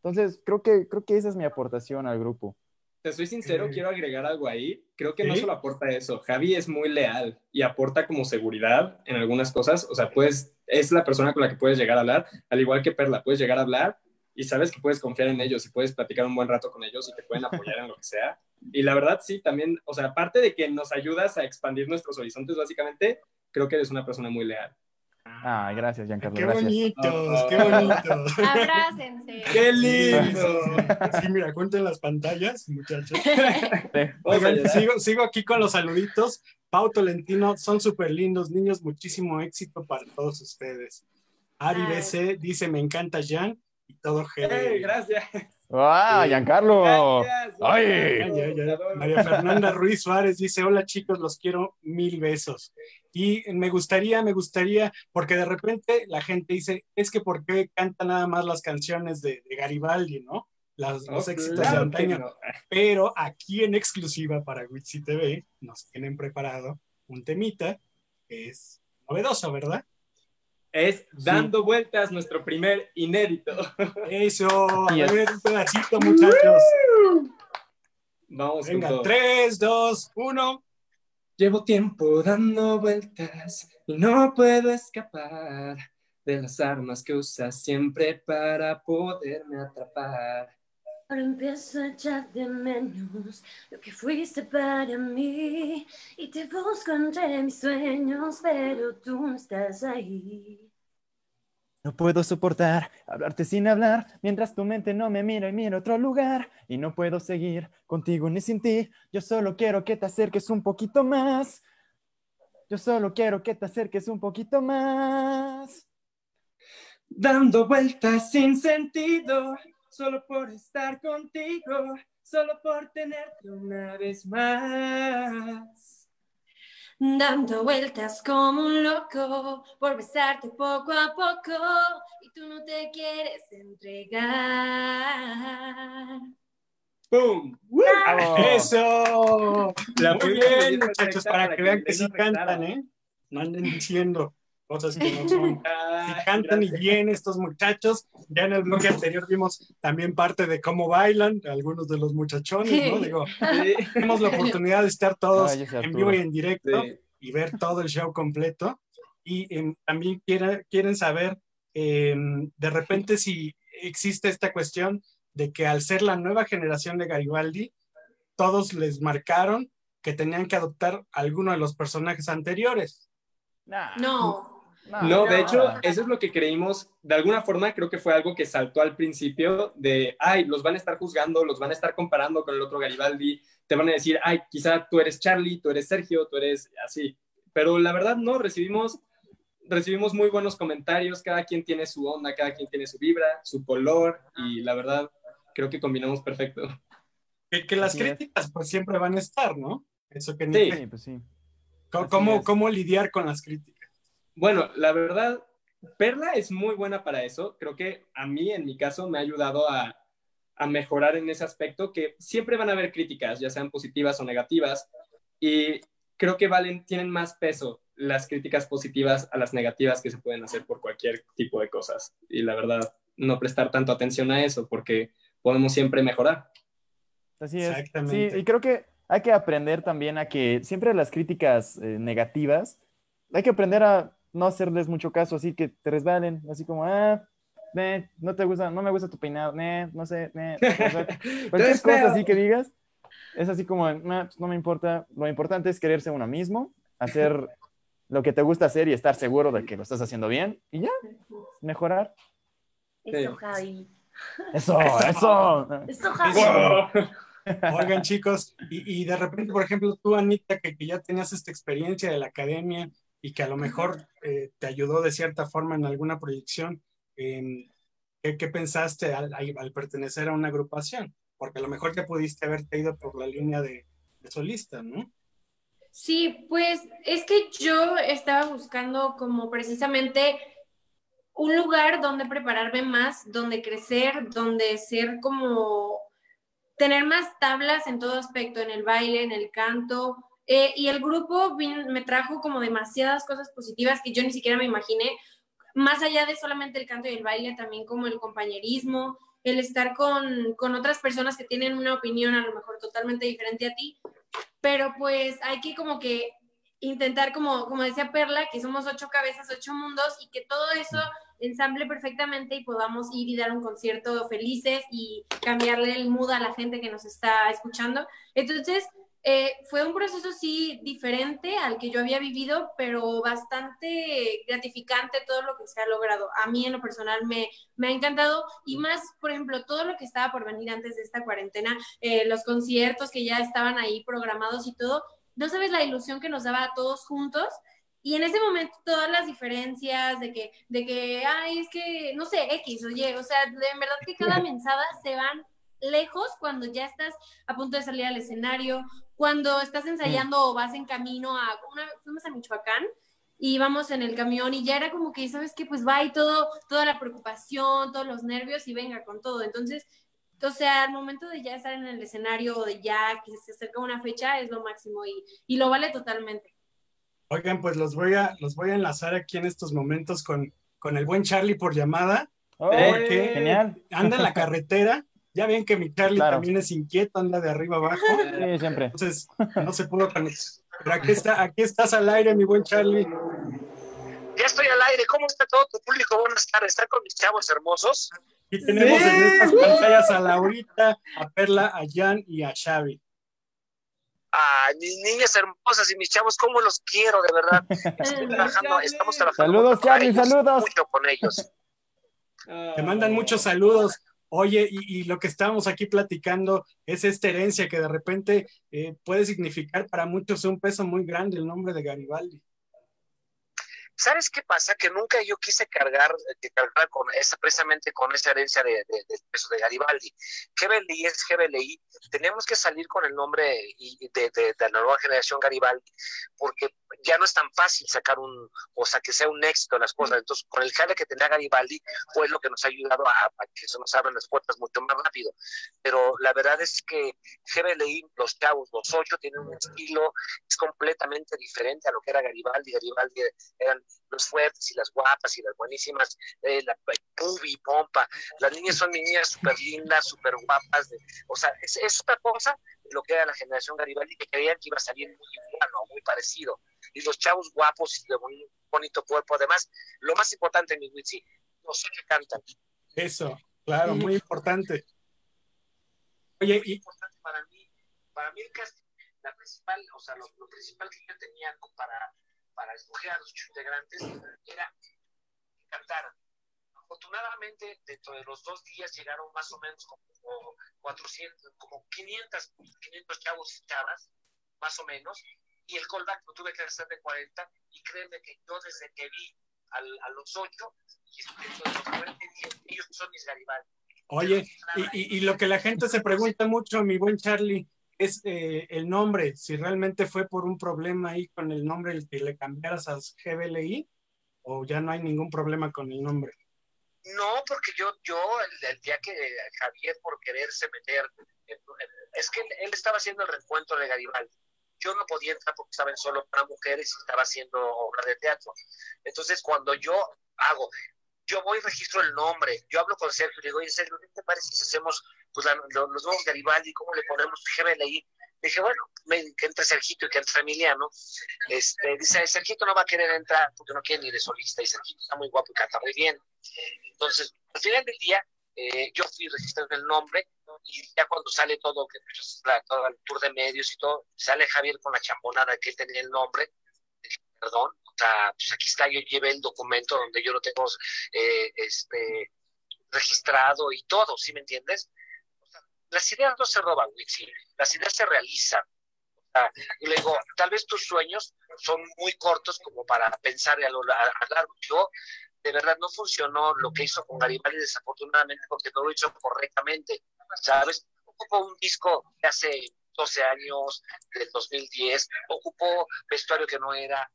Entonces, creo que, creo que esa es mi aportación al grupo. Te soy sincero, Sí. quiero agregar algo ahí. Creo que no ¿Sí? solo aporta eso. Javi es muy leal y aporta como seguridad en algunas cosas. O sea, pues es la persona con la que puedes llegar a hablar, al igual que Perla, puedes llegar a hablar y sabes que puedes confiar en ellos y puedes platicar un buen rato con ellos y te pueden apoyar en lo que sea. Y la verdad, sí, también, o sea, aparte de que nos ayudas a expandir nuestros horizontes, básicamente, creo que eres una persona muy leal. Ah, gracias, Giancarlo, Qué gracias. bonitos, qué Ah. bonitos. Abrácense. ¡Qué lindo! Sí, mira, cuenten las pantallas, muchachos. Sí. Oigan, sigo, sigo aquí con los saluditos. Pau Tolentino, son súper lindos, niños, muchísimo éxito para todos ustedes. Ari. BC dice, me encanta Jan y todo ¡Ey, GD. gracias! ¡Ah, Giancarlo! Gracias. ¡Ay! Ya, ya, ya. María Fernanda Ruiz Suárez dice, hola chicos, los quiero mil besos. Y me gustaría, me gustaría, porque de repente la gente dice, es que ¿por qué canta nada más las canciones de, de Garibaldi, no? Las, los Oh, éxitos claro de antaño. no. Pero aquí en exclusiva para Witsi TV nos tienen preparado un temita que es novedoso, ¿verdad? Es Dando Vueltas, nuestro primer inédito. Eso, Yes. un pedacito, muchachos. Vamos Venga, con. 3, 2, 1. Llevo tiempo dando vueltas y no puedo escapar de las armas que usas siempre para poderme atrapar. Ahora empiezo a echar de menos lo que fuiste para mí y te busco entre mis sueños, pero tú no estás ahí. No puedo soportar hablarte sin hablar mientras tu mente no me mira y mira otro lugar. Y no puedo seguir contigo ni sin ti. Yo solo quiero que te acerques un poquito más. Yo solo quiero que te acerques un poquito más. Dando vueltas sin sentido, solo por estar contigo, solo por tenerte una vez más. Dando vueltas como un loco por besarte poco a poco y tú no te quieres entregar. ¡Boom! Eso. La Muy bien, muchachos, para que vean que sí cantan, ¿eh? No anden diciendo cosas que no son. Ah, cantan y gracias. bien estos muchachos. Ya en el bloque anterior vimos también parte de cómo bailan algunos de los muchachones, ¿no? Digo, Sí. tenemos la oportunidad de estar todos Ay, ese en vivo y en directo Sí. y ver todo el show completo. Y em, también quiera- quieren saber, em, de repente, si existe esta cuestión de que al ser la nueva generación de Garibaldi, todos les marcaron que tenían que adoptar alguno de los personajes anteriores. Nah, No. No, de hecho, eso es lo que creímos. De alguna forma, creo que fue algo que saltó al principio de, ay, los van a estar juzgando, los van a estar comparando con el otro Garibaldi, te van a decir, ay, quizá tú eres Charlie, tú eres Sergio, tú eres así. Pero la verdad, no, recibimos, recibimos muy buenos comentarios, cada quien tiene su onda, cada quien tiene su vibra, su color, y la verdad, creo que combinamos perfecto. Que, que las Así es. críticas pues siempre van a estar, ¿no? Eso que ni Sí. qué. Sí, pues sí. ¿Cómo, cómo, es. cómo lidiar con las críticas? Bueno, la verdad, Perla es muy buena para eso. Creo que a mí, en mi caso, me ha ayudado a, a mejorar en ese aspecto, que siempre van a haber críticas, ya sean positivas o negativas, y creo que valen, tienen más peso las críticas positivas a las negativas que se pueden hacer por cualquier tipo de cosas. Y la verdad, no prestar tanto atención a eso, porque podemos siempre mejorar. Así es. Exactamente. Sí, y creo que hay que aprender también a que siempre las críticas eh, negativas, hay que aprender a no hacerles mucho caso, así que te resbalen, así como, ah, eh, no te gusta, no me gusta tu peinado, eh, no sé, eh, o sea, cualquier cosa así que digas, es así como, "Nah, pues, no me importa, lo importante es quererse uno mismo, hacer lo que te gusta hacer y estar seguro de que lo estás haciendo bien, y ya, mejorar. Eso. Javi. Eso, eso. Eso, Javi. Wow. Oigan, chicos, y, y de repente, por ejemplo, tú, Anita, que, que ya tenías esta experiencia de la academia y que a lo mejor eh, te ayudó de cierta forma en alguna proyección, em, ¿qué, qué pensaste al, pertenecer a una agrupación? Porque a lo mejor ya pudiste haberte ido por la línea de, de solista, ¿no? Sí, pues es que yo estaba buscando como precisamente un lugar donde prepararme más, donde crecer, donde ser como tener más tablas en todo aspecto, en el baile, en el canto. Eh, y el grupo vin- me trajo como demasiadas cosas positivas que yo ni siquiera me imaginé, más allá de solamente el canto y el baile, también como el compañerismo, el estar con, con otras personas que tienen una opinión a lo mejor totalmente diferente a ti, pero pues hay que como que intentar, como, como decía Perla, que somos ocho cabezas, ocho mundos y que todo eso ensamble perfectamente y podamos ir y dar un concierto felices y cambiarle el mood a la gente que nos está escuchando. Entonces, eh, fue un proceso sí diferente al que yo había vivido, pero bastante gratificante todo lo que se ha logrado. A mí en lo personal me, me ha encantado y más, por ejemplo, todo lo que estaba por venir antes de esta cuarentena, eh, los conciertos que ya estaban ahí programados y todo, no sabes la ilusión que nos daba a todos juntos. Y en ese momento todas las diferencias de que, de que, ay, es que, no sé, X, oye, o sea, de verdad que cada mensada se van lejos cuando ya estás a punto de salir al escenario, cuando estás ensayando o vas en camino a, una vez fuimos a Michoacán y íbamos en el camión y ya era como que, ¿sabes qué? Pues va y todo, toda la preocupación, todos los nervios y venga con todo. Entonces, o sea, al momento de ya estar en el escenario o de ya que se acerca una fecha es lo máximo y, y lo vale totalmente. Oigan, pues los voy a, los voy a enlazar aquí en estos momentos con, con el buen Charlie por llamada. Oh, Porque Genial. anda en la carretera. Ya ven que mi Charlie Claro. también es inquieto, anda de arriba abajo. Sí, siempre. Entonces, no se pudo conectar. Pero aquí, está, aquí estás al aire, mi buen Charlie. Ya estoy al aire. ¿Cómo está todo tu público? Buenas tardes. ¿Están con mis chavos hermosos? Aquí tenemos Sí. en estas pantallas a Laurita, a Perla, a Jan y a Xavi. Ah, mis niñas hermosas y mis chavos, ¿cómo los quiero, de verdad? Estoy trabajando, estamos trabajando Saludos, Charlie, ellos, saludos. Mucho con ellos. Te mandan muchos saludos. Oye, y, lo que estábamos aquí platicando es esta herencia que de repente eh, puede significar para muchos un peso muy grande el nombre de Garibaldi. ¿Sabes qué pasa? Que nunca yo quise cargar, que cargar con esa, precisamente con esa herencia de, de, de, de Garibaldi. GBLI es GBLI. Tenemos que salir con el nombre de, de- de la nueva generación Garibaldi, porque ya no es tan fácil sacar un, o sea, que sea un éxito las cosas. Entonces, con el jale que tenía Garibaldi, fue lo que nos ha ayudado a, a que se nos abran las puertas mucho más rápido. Pero la verdad es que GBLI, los chavos, los ocho, tienen un estilo, es completamente diferente a lo que era Garibaldi. Garibaldi eran los fuertes y las guapas y las buenísimas, eh, la pubi, pompa. Las niñas son niñas súper lindas, súper guapas. de- o sea, es, es otra cosa lo que era la generación Garibaldi, que creían que iba a salir muy igual o muy parecido. Y los chavos guapos y de boni- bonito cuerpo. Además, lo más importante, mi Witsi, los ocho cantan. Eso, claro, muy importante. Oye, muy y importante para mí, para mí el casting, la principal, o sea, lo, lo principal que yo tenía ¿no? para, para escoger a los ocho integrantes era que cantaran. Afortunadamente, dentro de los dos días llegaron más o menos como 400, como 500, 500 chavos y chavas, más o menos, y el callback lo tuve que hacer de 40, y créeme que yo desde que vi al, a los ocho, y dentro de los 40 dije, ellos son mis Garibaldi. Oye, y, y- y lo que la gente se pregunta mucho, mi buen Charlie, es eh, el nombre, si realmente fue por un problema ahí con el nombre el que le cambiaras a GBLI o ya no hay ningún problema con el nombre. No, porque yo, yo el, el día que Javier por quererse meter, es que él, él estaba haciendo el reencuentro de Garibaldi. Yo no podía entrar porque estaba en solo para mujeres y estaba haciendo obra de teatro. Entonces, cuando yo hago, yo voy y registro el nombre, yo hablo con Sergio le digo, oye, Sergio, ¿qué te parece si hacemos pues, la- lo- los nuevos Garibaldi? ¿Cómo le ponemos GBLI? Dije, bueno, me- que entre Sergito y que entre Emiliano. Este, dice, Sergito no va a querer entrar porque no quiere ni de solista y Sergito está muy guapo y canta muy bien. Entonces, al final del día, eh, yo fui registrando el nombre y ya cuando sale todo, que pues, la- todo el tour de medios y todo, sale Javier con la chambonada que él tenía el nombre, perdón, sea, pues aquí está, yo llevé el documento donde yo lo tengo eh, este, registrado y todo, ¿sí me entiendes? Las ideas no se roban, Wixi, las ideas se realizan. Sea, y le tal vez tus sueños son muy cortos como para pensar a lo a largo. Yo de verdad no funcionó lo que hizo con Garibaldi desafortunadamente porque no lo hizo correctamente, ¿sabes? Ocupó un disco de hace 12 años, del 2010, ocupó vestuario que no era.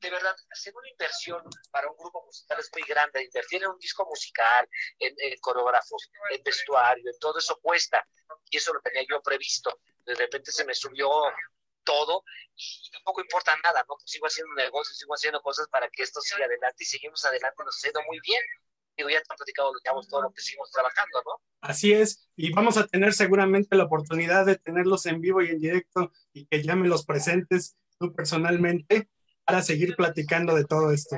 De verdad, hacer una inversión para un grupo musical es muy grande, invertir en un disco musical, en, en coreógrafos, en vestuario, en todo eso cuesta, y eso lo tenía yo previsto. De repente se me subió todo y tampoco importa nada, ¿no? Pues sigo haciendo negocios, sigo haciendo cosas para que esto siga adelante y seguimos adelante, nos ha ido muy bien. Digo, ya te han platicado digamos, todo lo que seguimos trabajando, ¿no? Así es, y vamos a tener seguramente la oportunidad de tenerlos en vivo y en directo y que ya me los presentes tú personalmente para seguir platicando de todo esto.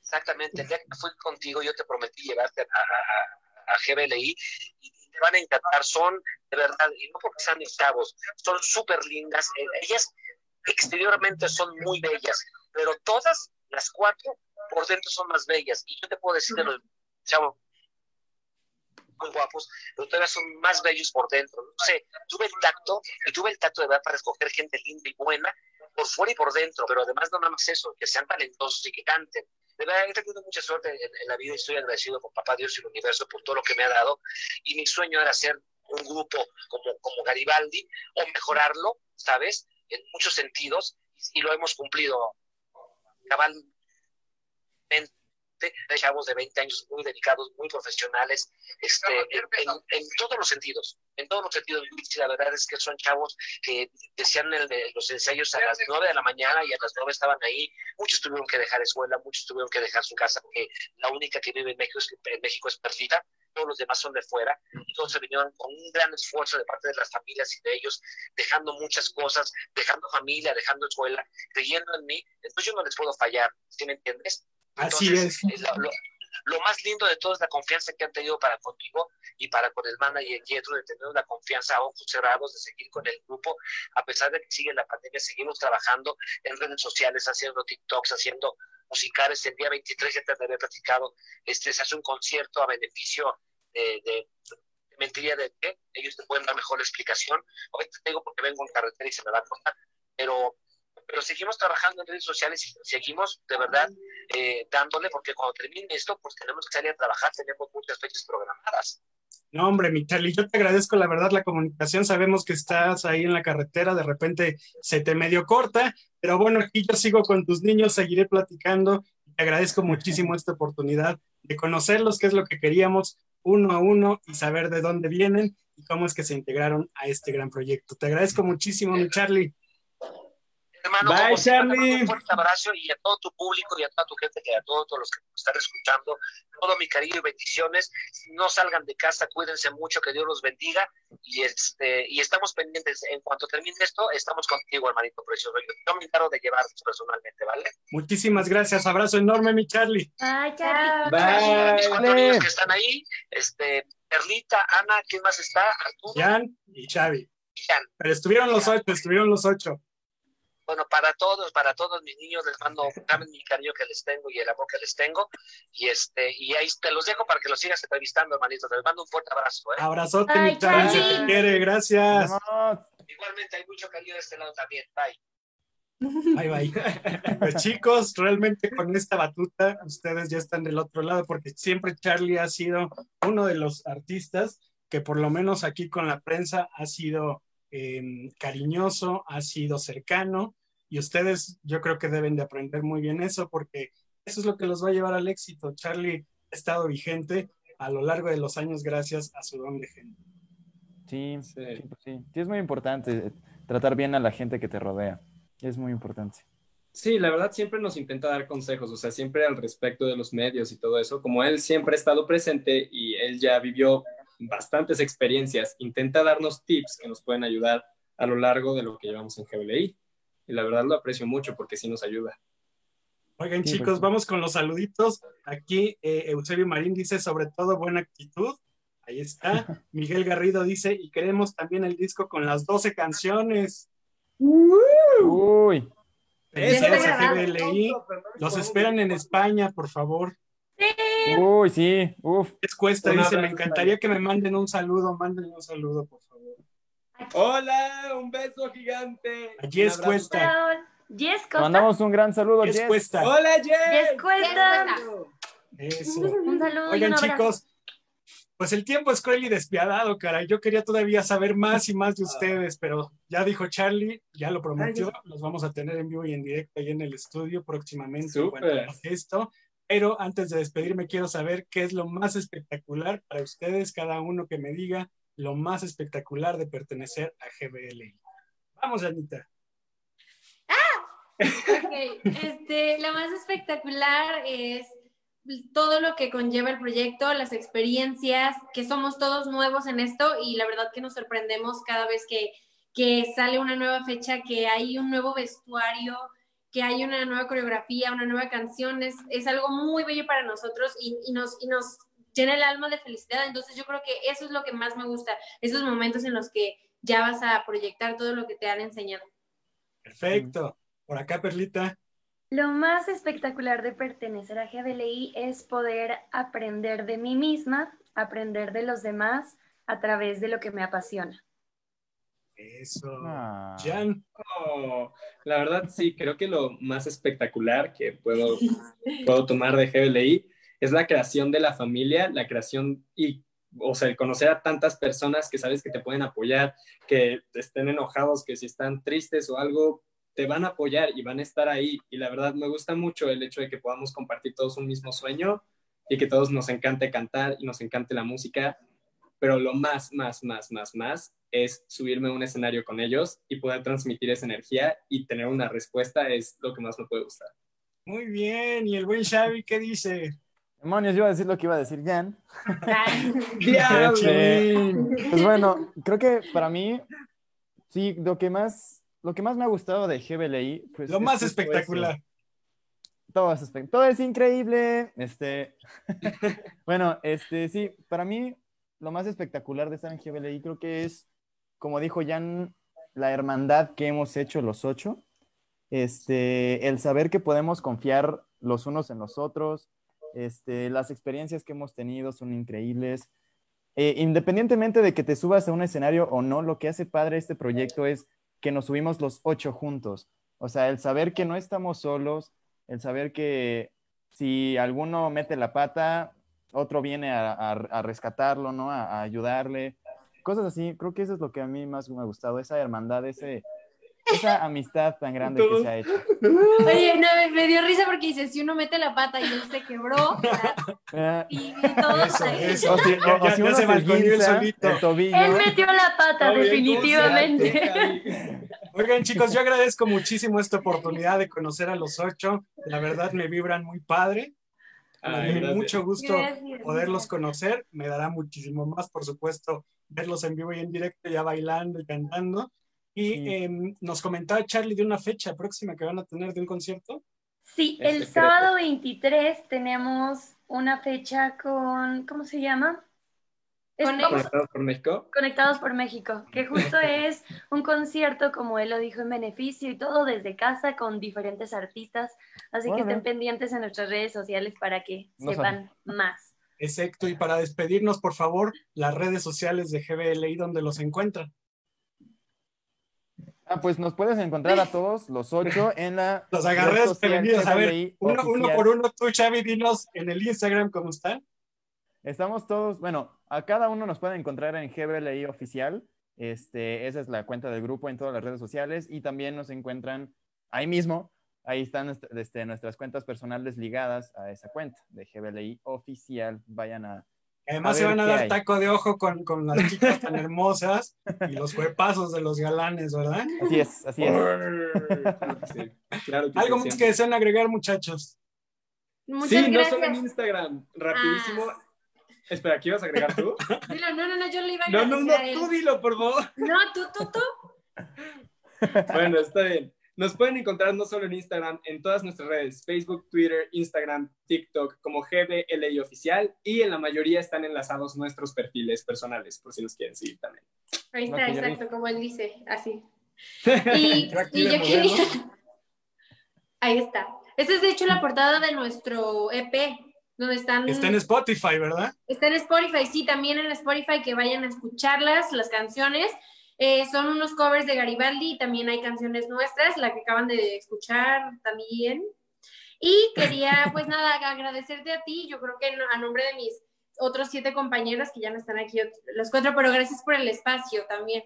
Exactamente, el día que fui contigo yo te prometí llevarte a, a, a, GBLI y te van a encantar, son de verdad, y no porque sean chavos, son súper lindas, eh, ellas exteriormente son muy bellas, pero todas las cuatro por dentro son más bellas, y yo te puedo decir de los chavos muy guapos, pero todavía son más bellos por dentro, no sé, tuve el tacto, y tuve el tacto de verdad para escoger gente linda y buena, por fuera y por dentro, pero además no nada más eso, que sean talentosos y que canten. De verdad, he tenido mucha suerte en, la vida y estoy agradecido con Papá Dios y el universo por todo lo que me ha dado. Y mi sueño era hacer un grupo como, como Garibaldi o mejorarlo, ¿sabes? En muchos sentidos, y, y lo hemos cumplido cabalmente. De chavos de 20 años muy dedicados, muy profesionales, este, en, en, todos los sentidos, en todos los sentidos. La verdad es que son chavos que decían el, los ensayos a las 9 de la mañana y a las 9 estaban ahí. Muchos tuvieron que dejar escuela, muchos tuvieron que dejar su casa porque la única que vive en México es, en México es perdida. Todos los demás son de fuera. Se vinieron con un gran esfuerzo de parte de las familias y de ellos, dejando muchas cosas, dejando familia, dejando escuela, creyendo en mí. Entonces yo no les puedo fallar, ¿sí me entiendes? Así Entonces, es. Lo, lo, lo, más lindo de todo es la confianza que han tenido para conmigo y para con el manager Yetro, de tener una confianza a ojos cerrados, de seguir con el grupo, a pesar de que sigue la pandemia, seguimos trabajando en redes sociales, haciendo TikToks, haciendo musicales. El día 23 ya te había platicado, este, se hace un concierto a beneficio de, de, de mentiría de qué, ellos te pueden dar mejor explicación. Hoy te digo porque vengo en carretera y se me va a cortar, pero pero seguimos trabajando en redes sociales y seguimos de verdad eh, dándole, porque cuando termine esto, pues tenemos que salir a trabajar, tenemos muchas fechas programadas. No, hombre, mi Charlie, yo te agradezco la verdad la comunicación. Sabemos que estás ahí en la carretera, de repente se te medio corta, pero bueno, aquí yo sigo con tus niños, seguiré platicando. Te agradezco muchísimo esta oportunidad de conocerlos, qué es lo que queríamos uno a uno y saber de dónde vienen y cómo es que se integraron a este gran proyecto. Te agradezco muchísimo, mi Charlie. Hermano, Bye, Charlie. Un fuerte abrazo y a todo tu público y a toda tu gente, que a todos, todos los que nos están escuchando, todo mi cariño y bendiciones. No salgan de casa, cuídense mucho, que Dios los bendiga. Y este y estamos pendientes. En cuanto termine esto, estamos contigo, hermanito precioso. Yo, yo me encargo de llevarlos personalmente, ¿vale? Muchísimas gracias. Abrazo enorme, mi Charlie. Ay, Charlie. Bye. Mis cuatro niños que están ahí, este, Perlita, Ana, ¿quién más está? Arturo Jan y Xavi. y Jan. Pero estuvieron los ocho, estuvieron los ocho. Bueno, para todos, para todos mis niños les mando mi cariño que les tengo y el amor que les tengo. Y este, y ahí te los dejo para que los sigas entrevistando, hermanito. Les mando un fuerte abrazo, ¿eh? Abrazote, Ay, mi Charlie, se te quiere. Gracias. Igualmente hay mucho cariño de este lado también. Bye. Bye, bye. Pues chicos, realmente con esta batuta ustedes ya están del otro lado porque siempre Charlie ha sido uno de los artistas que por lo menos aquí con la prensa ha sido eh, cariñoso, ha sido cercano y ustedes yo creo que deben de aprender muy bien eso porque eso es lo que los va a llevar al éxito. Charlie ha estado vigente a lo largo de los años gracias a su don de gente. Sí, Sí. sí, pues sí. Sí, es muy importante eh, tratar bien a la gente que te rodea. Es muy importante. Sí, la verdad siempre nos intenta dar consejos, o sea, siempre al respecto de los medios y todo eso. Como él siempre ha estado presente y él ya vivió bastantes experiencias, intenta darnos tips que nos pueden ayudar a lo largo de lo que llevamos en GBLI. Y la verdad lo aprecio mucho porque sí nos ayuda. Oigan, Sí, chicos, sí. vamos con los saluditos. Aquí eh, Eusebio Marín dice, sobre todo, buena actitud. Ahí está. Miguel Garrido dice, y queremos también el disco con las 12 canciones. Uy, está a grabado. GBLI. Los esperan en España, por favor. uy, sí, uf. Es cuesta, dice, me encantaría que me manden un saludo, mándenme un saludo, por favor. Hola, un beso gigante. Allí es Un abrazo. cuesta. Jess Costa. mandamos un gran saludo, Es Jess. cuesta. Hola, Jess. Jess Cuesta. Eso. Un saludo y Oigan, un abrazo. chicos, pues el tiempo es cruel y despiadado, cara. Yo quería todavía saber más y más de ustedes, pero ya dijo Charlie, ya lo prometió, los vamos a tener en vivo y en directo ahí en el estudio próximamente. a Esto. Pero antes de despedirme, quiero saber qué es lo más espectacular para ustedes, cada uno que me diga lo más espectacular de pertenecer a GBL. Vamos, Anita. Ok, este, lo más espectacular es todo lo que conlleva el proyecto, las experiencias, que somos todos nuevos en esto y la verdad que nos sorprendemos cada vez que, que sale una nueva fecha, que hay un nuevo vestuario, que hay una nueva coreografía, una nueva canción, es, es algo muy bello para nosotros y nos, y nos llena el alma de felicidad. Entonces yo creo que eso es lo que más me gusta, esos momentos en los que ya vas a proyectar todo lo que te han enseñado. Perfecto. Por acá, Perlita. Lo más espectacular de pertenecer a GBLI es poder aprender de mí misma, aprender de los demás a través de lo que me apasiona. Eso. Ah. Jan. Oh, la verdad, sí, creo que lo más espectacular que puedo, puedo tomar de GBLI es la creación de la familia, la creación y, o sea, el conocer a tantas personas que sabes que te pueden apoyar, que estén enojados, que si están tristes o algo, te van a apoyar y van a estar ahí. Y la verdad, me gusta mucho el hecho de que podamos compartir todos un mismo sueño y que todos nos encante cantar y nos encante la música. Pero lo más, más, más, más, más es subirme a un escenario con ellos y poder transmitir esa energía y tener una respuesta es lo que más me puede gustar. Muy bien. ¿Y el buen Xavi qué dice? Demonios, yo iba a decir lo que iba a decir Jan. Pues bueno, creo que para mí, sí, lo que más, lo que más me ha gustado de GBLI, pues. Lo es más espectacular. eso. Todo es, espe- todo es increíble. Este, bueno, este, sí, para mí lo más espectacular de estar en GBLI creo que es, como dijo Jan, la hermandad que hemos hecho los ocho. Este, el saber que podemos confiar los unos en los otros. Este, las experiencias que hemos tenido son increíbles. Eh, independientemente de que te subas a un escenario o no, lo que hace padre este proyecto es que nos subimos los ocho juntos. O sea, el saber que no estamos solos, el saber que si alguno mete la pata, otro viene a, rescatarlo, ¿no? A, a ayudarle. Cosas así, creo que eso es lo que a mí más me ha gustado, esa hermandad, ese, esa amistad tan grande que se ha hecho. Oye, no, me- me dio risa porque dice, si uno mete la pata y él se quebró, Eh, y, y todos Eso, ahí. eso. o si, Ya- o- o ya- si ya uno se el tobillo. Él metió la pata, definitivamente. Oigan, chicos, yo agradezco muchísimo esta oportunidad de conocer a los ocho. La verdad, me vibran muy padre. Me Ay, dio gracias. mucho gusto Gracias. poderlos conocer. Me dará muchísimo más, por supuesto, verlos en vivo y en directo, ya bailando y cantando. Y Sí. em, nos comentaba Charlie de una fecha próxima que van a tener de un concierto. Sí, Es el secreto. sábado 23 tenemos una fecha con, ¿cómo se llama? ¿Conectados por México? Conectados por México, que justo es un concierto, como él lo dijo, en beneficio y todo desde casa con diferentes artistas. Así que estén pendientes en nuestras redes sociales para que No sepan más. Exacto. Y para despedirnos, por favor, las redes sociales de GBLI donde los encuentran. Ah, pues nos puedes encontrar a todos los ocho en la. Los agarré desprevenidos. A ver, uno, por uno, tú, Xavi, dinos en el Instagram cómo están. Estamos todos, bueno, a cada uno nos pueden encontrar en GBLI oficial. Este, esa es la cuenta del grupo en todas las redes sociales y también nos encuentran ahí mismo. Ahí están este, nuestras cuentas personales ligadas a esa cuenta de GBLI oficial. Vayan a. Además, se van a dar hay. taco de ojo con, con las chicas tan hermosas y los cuerpazos de los galanes, ¿verdad? Así es, así es. Claro que sí. Claro que Algo más que desean agregar, muchachos. Muchas Sí, no solo en Instagram. Rapidísimo. Espera, ¿qué ibas a agregar tú? Dilo, no, no, no, yo le iba a No, no, no, él. tú dilo, por favor. No, tú, tú, tú. Bueno, está bien. Nos pueden encontrar no solo en Instagram, en todas nuestras redes, Facebook, Twitter, Instagram, TikTok, como GBLI Oficial, y en la mayoría están enlazados nuestros perfiles personales, por si nos quieren seguir también. Ahí está, Ok, exacto, como él dice, así. Y, y yo quería... Ahí está. Esta es de hecho la portada de nuestro EP, donde están... Está en Spotify, ¿verdad? Está en Spotify, sí, también en Spotify que vayan a escucharlas, las canciones. Eh, son unos covers de Garibaldi y también hay canciones nuestras, la que acaban de escuchar también. Y quería, pues nada, agradecerte a ti, yo creo que a nombre de mis otros siete compañeros que ya no están aquí, los cuatro, pero gracias por el espacio también.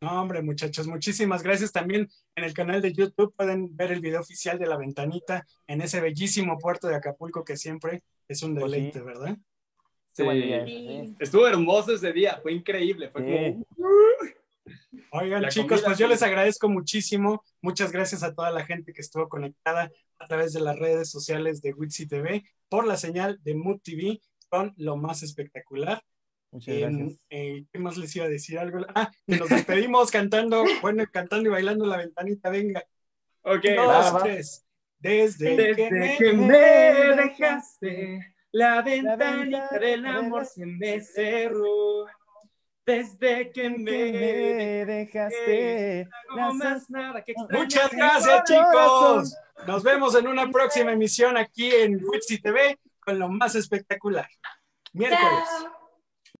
No, hombre, muchachos, muchísimas gracias. También en el canal de YouTube pueden ver el video oficial de la ventanita en ese bellísimo puerto de Acapulco que siempre es un Pues sí. deleite, ¿verdad? Sí. sí. Estuvo hermoso ese día, fue increíble. Fue Sí. como. Oigan, La chicos, pues yo les agradezco muchísimo. Muchas gracias a toda la gente que estuvo conectada a través de las redes sociales de Wixi TV por la señal de Mood TV con lo más espectacular. Muchas Eh, gracias. eh, ¿Qué más les iba a decir? Algo. Ah, nos despedimos cantando, bueno, cantando y bailando la ventanita. Venga, Ok, dos, va, va. tres. Desde, Desde que me- que me dejaste, la ventanita del amor se me cerró. Desde que me me dejaste. no más nada que extrañar. Muchas gracias, chicos. Nos vemos en una próxima emisión aquí en Wixi TV con lo más espectacular. Miércoles. Chao.